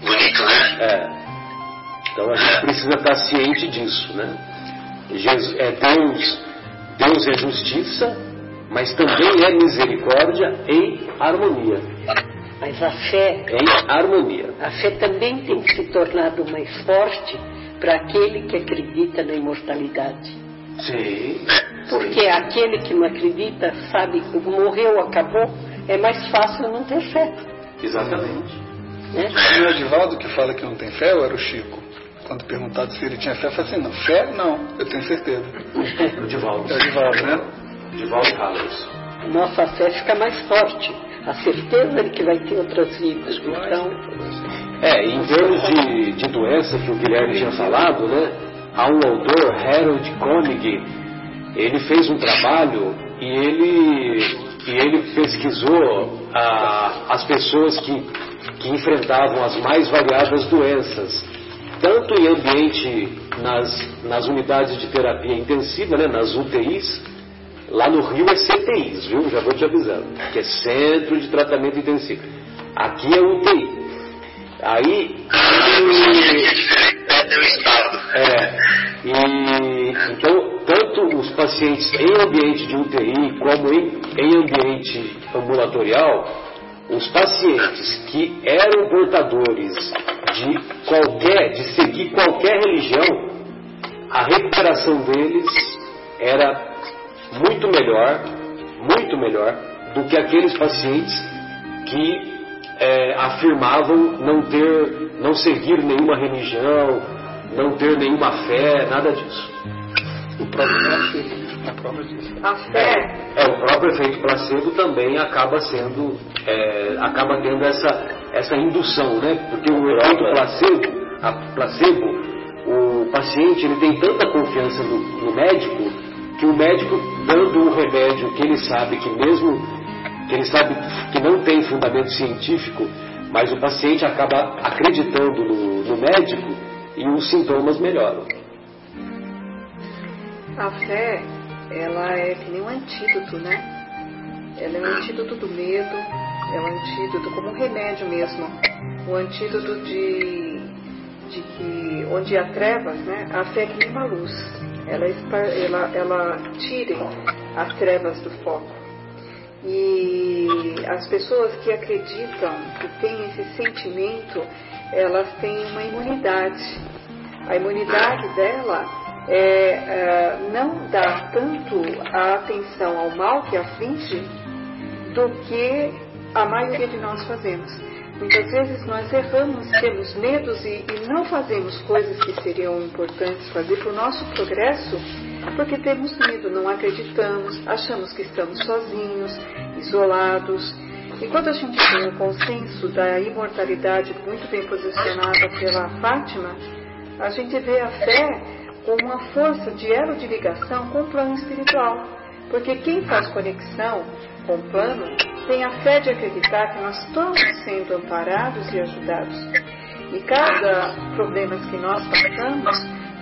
Bonito, né? É. Então a gente precisa estar ciente disso, né? Jesus, é Deus, Deus é justiça, mas também é misericórdia em harmonia. Mas a fé, Em harmonia. a fé também tem se tornado mais forte para aquele que acredita na imortalidade. Sim. Porque aquele que não acredita sabe que morreu, acabou, é mais fácil não ter fé. Exatamente. Né? E o Edivaldo que fala que não tem fé, ou era o Chico? Quando perguntado se ele tinha fé, eu falei assim, não, fé não, eu tenho certeza. O Divaldo. É o Edivaldo, né? Divaldo fala isso. Nossa fé fica mais forte. A certeza de que vai ter outras vidas. Então, É, em termos de, de doença que o Guilherme tinha falado, né? Há um autor, Harold Koenig, ele fez um trabalho e ele, e ele pesquisou ah, as pessoas que, que enfrentavam as mais variadas doenças, tanto em ambiente nas, nas unidades de terapia intensiva, né, nas UTIs, lá no Rio é CTIs, viu? Já vou te avisando, que é Centro de Tratamento Intensivo. Aqui é UTI. Aí É teu estado. é, e então tanto os pacientes em ambiente de UTI como em, em ambiente ambulatorial, os pacientes que eram portadores de qualquer, de seguir qualquer religião, a recuperação deles era muito melhor, muito melhor do que aqueles pacientes que é, afirmavam não ter, não seguir nenhuma religião, não ter nenhuma fé, nada disso. O próprio placebo, a fé, É, o próprio efeito placebo também acaba sendo, é, acaba tendo essa, essa indução, né? Porque o efeito placebo, a placebo, o paciente ele tem tanta confiança no, no médico que o médico dando um remédio que ele sabe que mesmo que ele sabe que não tem fundamento científico, mas o paciente acaba acreditando no, no médico e os sintomas melhoram. a fé, ela é que nem um antídoto, né? Ela é um antídoto do medo, é um antídoto como um remédio mesmo. O antídoto de, de que onde há trevas, né? A fé é que nem uma luz. Ela, ela, ela tira as trevas do foco. E as pessoas que acreditam, que têm esse sentimento, elas têm uma imunidade. A imunidade dela é, é, não dá tanto a atenção ao mal que aflige do que a maioria de nós fazemos. Muitas vezes nós erramos, temos medos e, e não fazemos coisas que seriam importantes fazer para o nosso progresso, porque temos medo, não acreditamos, achamos que estamos sozinhos, isolados. E quando a gente tem o consenso da imortalidade muito bem posicionada pela Fátima, a gente vê a fé como uma força de elo de ligação com o plano espiritual. Porque quem faz conexão com o plano tem a fé de acreditar que nós estamos sendo amparados e ajudados. E cada problema que nós passamos,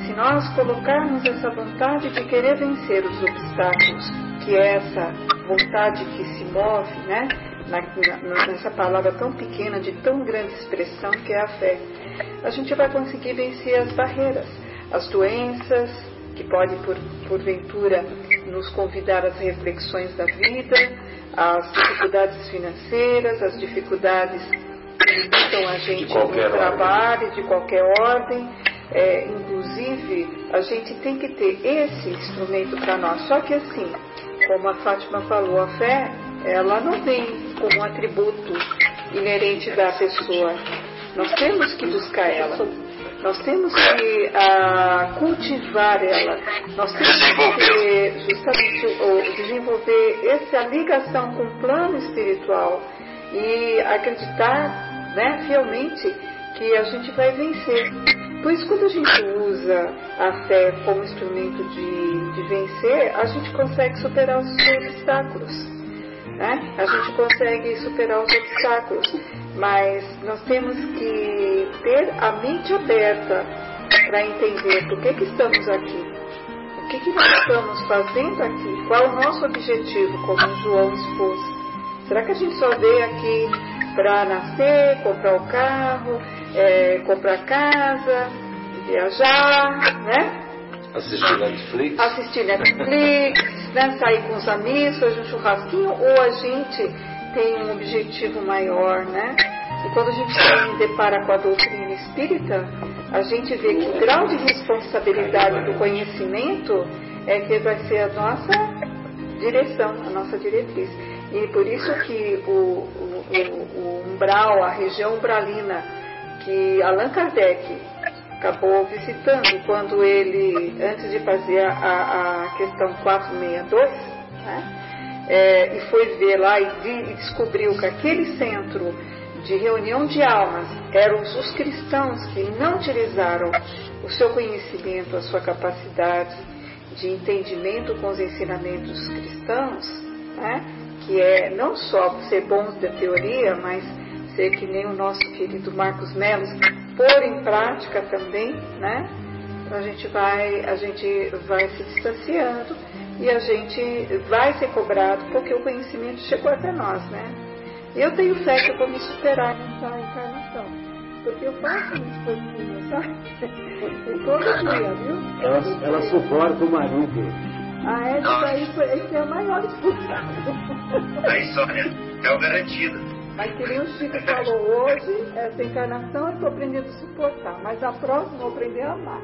se nós colocarmos essa vontade de querer vencer os obstáculos, que é essa vontade que se move, né? nessa palavra tão pequena, de tão grande expressão que é a fé, a gente vai conseguir vencer as barreiras, as doenças, que podem, por, porventura, nos convidar às reflexões da vida, as dificuldades financeiras, as dificuldades que limitam a gente no qualquer ordem. trabalho, de qualquer ordem. É, inclusive, a gente tem que ter esse instrumento para nós. Só que assim, como a Fátima falou, a fé, ela não vem como um atributo inerente da pessoa. Nós temos que buscar ela. Nós temos que ah, cultivar ela. Nós temos que justamente o- desenvolver essa ligação com o plano espiritual e acreditar né, fielmente que a gente vai vencer. Por isso, quando a gente usa a fé como instrumento de, de vencer, a gente consegue superar os obstáculos. Né? A gente consegue superar os obstáculos, mas nós temos que ter a mente aberta para entender por que, que estamos aqui. O que, que nós estamos fazendo aqui? Qual o nosso objetivo, como João expôs? Será que a gente só veio aqui para nascer, comprar o carro, é, comprar casa, viajar, né? Assistir Netflix. Assistir Netflix, né? sair com os amigos, fazer um churrasquinho, ou a gente tem um objetivo maior, né? E quando a gente se depara com a doutrina espírita, a gente vê que o grau de responsabilidade do conhecimento é que vai ser a nossa direção, a nossa diretriz. E por isso que o, o, o, umbral, a região umbralina, que Allan Kardec acabou visitando quando ele, antes de fazer a, a questão 462, né, é, e foi ver lá e, e descobriu que aquele centro de reunião de almas eram os cristãos que não utilizaram o seu conhecimento, a sua capacidade de entendimento com os ensinamentos cristãos, né? que é não só ser bons da teoria, mas ser que nem o nosso querido Marcos Melos, pôr em prática também, né? Então a gente vai, a gente vai se distanciando e a gente vai ser cobrado porque o conhecimento chegou até nós, né? Eu tenho fé que eu vou me superar nessa encarnação. Porque eu faço muito coisinhas, sabe? Todo dia, viu? Ela, ela suporta o marido. Ah, é? Isso aí esse é o maior esforço. Aí, Sônia, é o garantido. Mas que nem o Chico falou hoje, essa encarnação eu estou aprendendo a suportar, mas a próxima eu vou aprender a amar.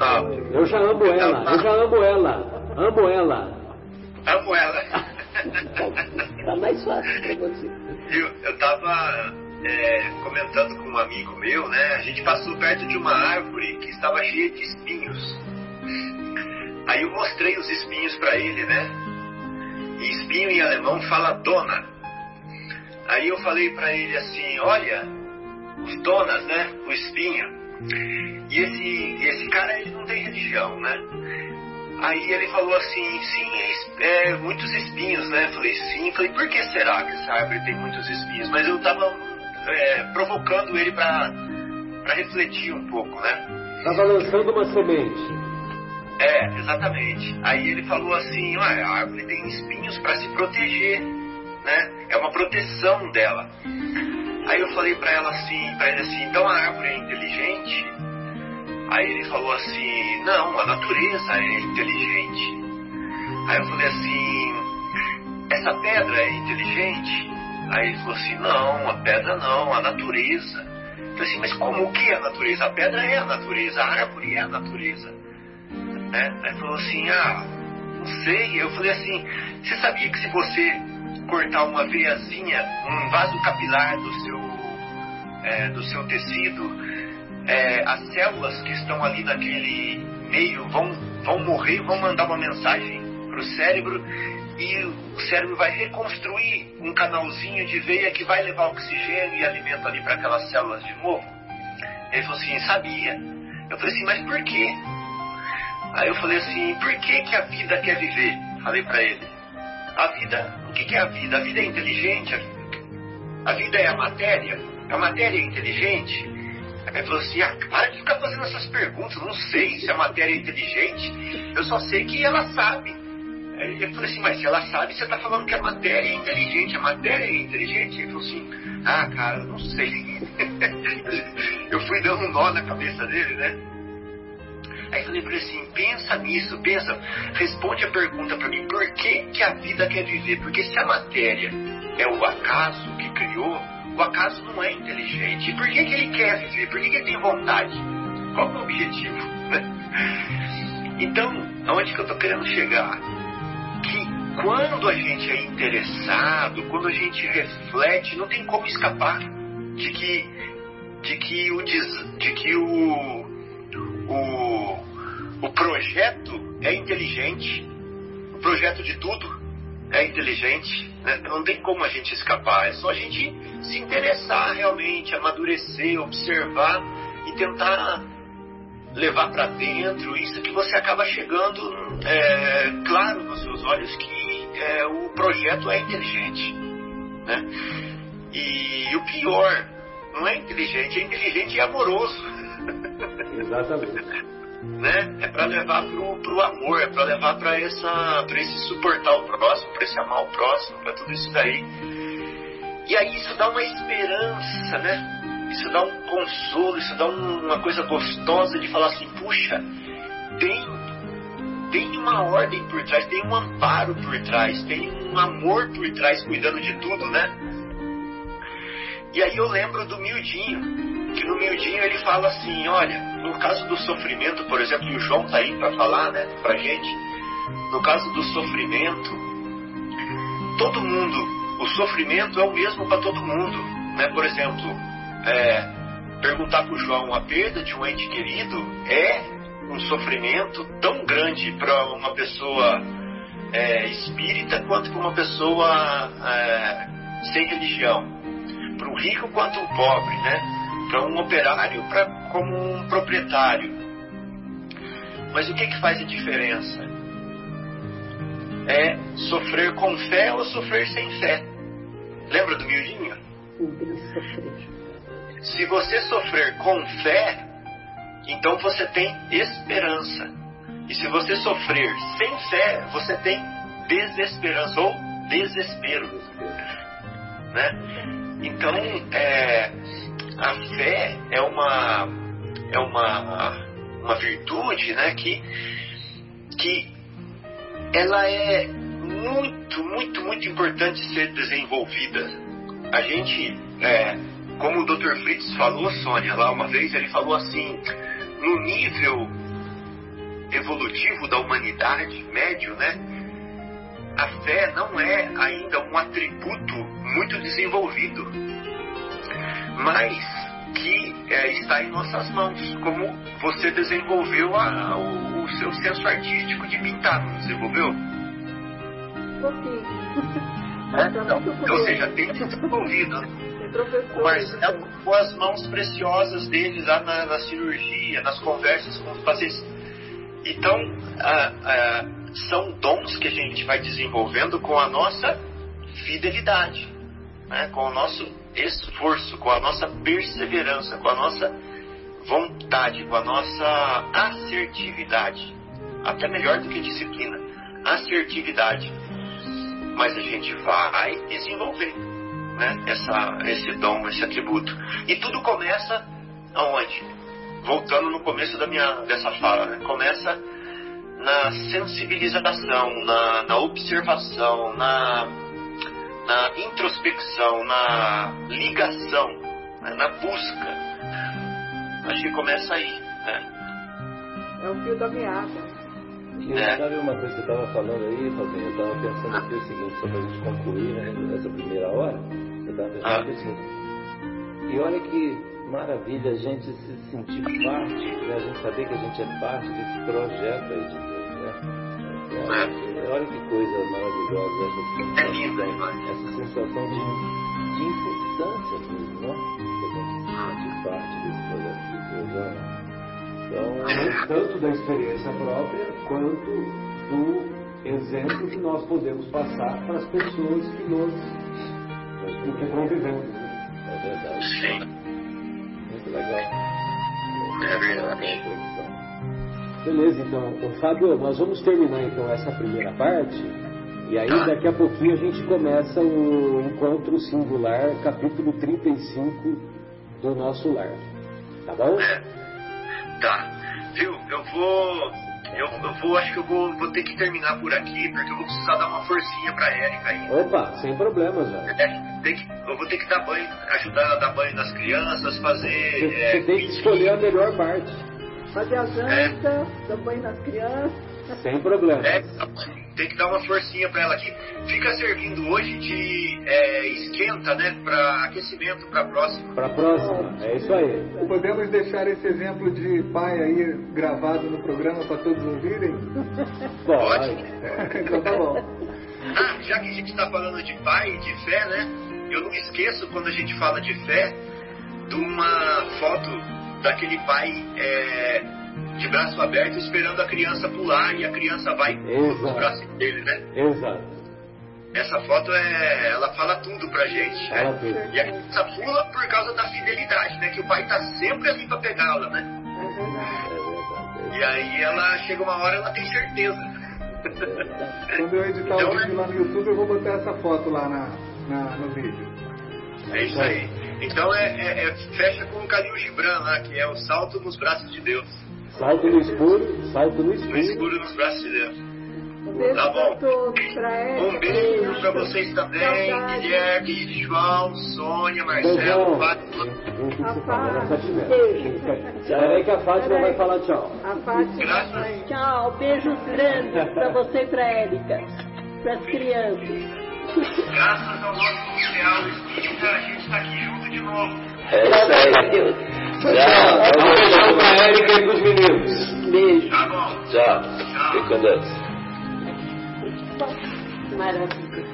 Ah, eu já amo ela, eu já amo ela, amo ela. Amo ela. Tá mais fácil pra você. Eu, eu tava é, comentando com um amigo meu, né? A gente passou perto de uma árvore que estava cheia de espinhos. Aí eu mostrei os espinhos para ele, né? E espinho em alemão fala dona. Aí eu falei para ele assim, olha, os donas, né? O espinho. E esse, esse cara ele não tem religião, né? Aí ele falou assim, sim, é, muitos espinhos, né? Falei, sim. Falei, por que será que essa árvore tem muitos espinhos? Mas eu tava é, provocando ele para refletir um pouco, né? Estava lançando uma semente. É, exatamente. Aí ele falou assim, ah, a árvore tem espinhos para se proteger, né? É uma proteção dela. Aí eu falei para ela assim, para ele assim, então a árvore é inteligente? Aí ele falou assim, não, a natureza é inteligente. Aí eu falei assim, essa pedra é inteligente? Aí ele falou assim, não, a pedra não, a natureza. Eu falei assim, mas como que é a natureza? A pedra é a natureza, a árvore é a natureza. Né? Aí falou assim, ah, não sei. Eu falei assim, você sabia que se você cortar uma veiazinha, um vaso capilar do seu, é, do seu tecido, é, as células que estão ali naquele meio vão, vão morrer, vão mandar uma mensagem para o cérebro e o cérebro vai reconstruir um canalzinho de veia que vai levar oxigênio e alimento ali para aquelas células de novo? Ele falou assim, sabia. Eu falei assim, mas por quê? Aí eu falei assim, por que, que a vida quer viver? Falei para ele. A vida, o que, que é a vida? A vida é inteligente? A vida é a matéria? A matéria é inteligente? Aí ele falou assim, ah, para de ficar fazendo essas perguntas, não sei se a matéria é inteligente, eu só sei que ela sabe. Aí eu falei assim, mas se ela sabe, você está falando que a matéria é inteligente, a matéria é inteligente? Ele falou assim, ah, cara, eu não sei. eu fui dando um nó na cabeça dele, né? Aí eu ele assim, pensa nisso, pensa, responde a pergunta para mim, por que, que a vida quer viver? Porque se a matéria é o acaso que criou, o acaso não é inteligente. E por que, que ele quer viver? Por que, que ele tem vontade? Qual é o objetivo? Então, aonde que eu estou querendo chegar? Que quando a gente é interessado, quando a gente reflete, não tem como escapar de que, de que o, de que o, o, o projeto é inteligente, o projeto de tudo é inteligente, né? não tem como a gente escapar, é só a gente se interessar realmente, amadurecer, observar e tentar levar para dentro isso que você acaba chegando é, claro nos seus olhos que é, o projeto é inteligente. Né? E, o pior, não é inteligente, é inteligente e amoroso. Exatamente. né? É para levar pro, pro amor, é para levar para essa, para esse suportar o próximo, para esse amar o próximo, para tudo isso daí. E aí isso dá uma esperança, né? Isso dá um consolo, isso dá uma coisa gostosa de falar assim, puxa, tem, tem uma ordem por trás, tem um amparo por trás, tem um amor por trás cuidando de tudo, né? E aí eu lembro do Mildinho, que no Mildinho ele fala assim, olha, no caso do sofrimento, por exemplo, e o João tá aí para falar, né, pra gente, no caso do sofrimento, todo mundo o sofrimento é o mesmo para todo mundo. Né? Por exemplo, é, perguntar para o João a perda de um ente querido é um sofrimento tão grande para uma pessoa é, espírita quanto para uma pessoa é, sem religião. Para um rico quanto um pobre, né? Para um operário pra, como um proprietário. Mas o que, que faz a diferença? É sofrer com fé ou sofrer sem fé. Lembra do miudinho? Se você sofrer com fé, então você tem esperança. E se você sofrer sem fé, você tem desesperança ou desespero. Né? Então, é, a fé é uma, é uma, uma virtude né, que, que ela é muito, muito, muito importante ser desenvolvida. A gente, é, como o Dr. Fritz falou, Sônia, lá uma vez, ele falou assim, no nível evolutivo da humanidade, médio, né? A fé não é ainda um atributo muito desenvolvido, mas que é, está em nossas mãos, como você desenvolveu a, o, o seu senso artístico de pintar, não desenvolveu? pouquinho. É, então, ou seja, tem desenvolvido. O Marcelo com as mãos preciosas dele lá na, na, cirurgia, nas conversas com os pacientes. Então, são dons que a gente vai desenvolvendo com a nossa fidelidade, né? com o nosso esforço, com a nossa perseverança, com a nossa vontade, com a nossa assertividade. Até melhor do que disciplina. Assertividade mas a gente vai desenvolver né, essa, esse dom, esse atributo. E tudo começa aonde? Voltando no começo da minha, dessa fala, né? começa na sensibilização, na, na observação, na, na introspecção, na ligação, né? na busca. Acho que começa aí. Né? É o fio da meada. E é. sabe uma coisa que você estava falando aí, Fabinho? Eu estava pensando aqui o seguinte, só para a gente concluir né, essa primeira hora, eu estava pensando ah. assim. E olha que maravilha a gente se sentir parte, né? a gente saber que a gente é parte desse projeto aí de Deus, né? É, olha que coisa maravilhosa essa é sensação, essa sensação de, de importância mesmo, né? Sentir parte desse projeto de. Né? Então, tanto da experiência própria quanto do exemplo que nós podemos passar para as pessoas que nós que convivemos. Né? É verdade. Sim. Muito legal. É verdade. Beleza, então, Fábio, nós vamos terminar então essa primeira parte. E aí daqui a pouquinho a gente começa o encontro singular, capítulo 35 do nosso lar. Tá bom? Tá. Viu? Eu vou. Eu, eu vou, acho que eu vou, vou ter que terminar por aqui, porque eu vou precisar dar uma forcinha pra Érica ainda. Opa, sem problemas, velho. É, tem que, eu vou ter que dar banho, ajudar a dar banho nas crianças, fazer. Você, é, você tem que escolher a melhor parte. Fazer a janta, dar banho nas crianças. Sem problema. É, tem que dar uma forcinha pra ela aqui. Fica servindo hoje de é, esquenta, né? Pra aquecimento pra próxima. Para a próxima. É isso aí. Podemos deixar esse exemplo de pai aí gravado no programa para todos ouvirem? Pode. então tá bom. Ah, já que a gente está falando de pai e de fé, né? Eu não esqueço quando a gente fala de fé de uma foto daquele pai é, de braço aberto esperando a criança pular e a criança vai Exato. nos braços dele, né? Exato. Essa foto é, ela fala tudo pra gente, Fala né? tudo. E a criança pula por causa da fidelidade, né? Que o pai tá sempre ali pra pegá-la, né? É. E aí ela chega uma hora ela tem certeza. Quando eu editar o Então, vídeo lá no YouTube, eu vou botar essa foto lá na, na- no vídeo. É isso aí. Então é, é- é- fecha com o Khalil Gibran lá, que é o salto nos braços de Deus. Salto no escuro, salto no No escuro. escuro nos braços de Deus. Um beijo Tá bom. pra todos, pra ela. Um beijo pra vocês também. Guilherme, João, Sônia, Marcelo. Fátima. Vamos A participar, era só tiver. Beijo. Espera aí que a Fátima vai falar tchau. A Fátima. Graças. Tchau, beijos grandes pra você e pra Érica, pras crianças. Graças ao nosso real espírita, a gente tá aqui junto de novo. É isso aí. Deus. Tchau. Um beijão pra Érica e pros meninos. Beijo. Tá bom. Tchau. Fique com Deus. Maravilha.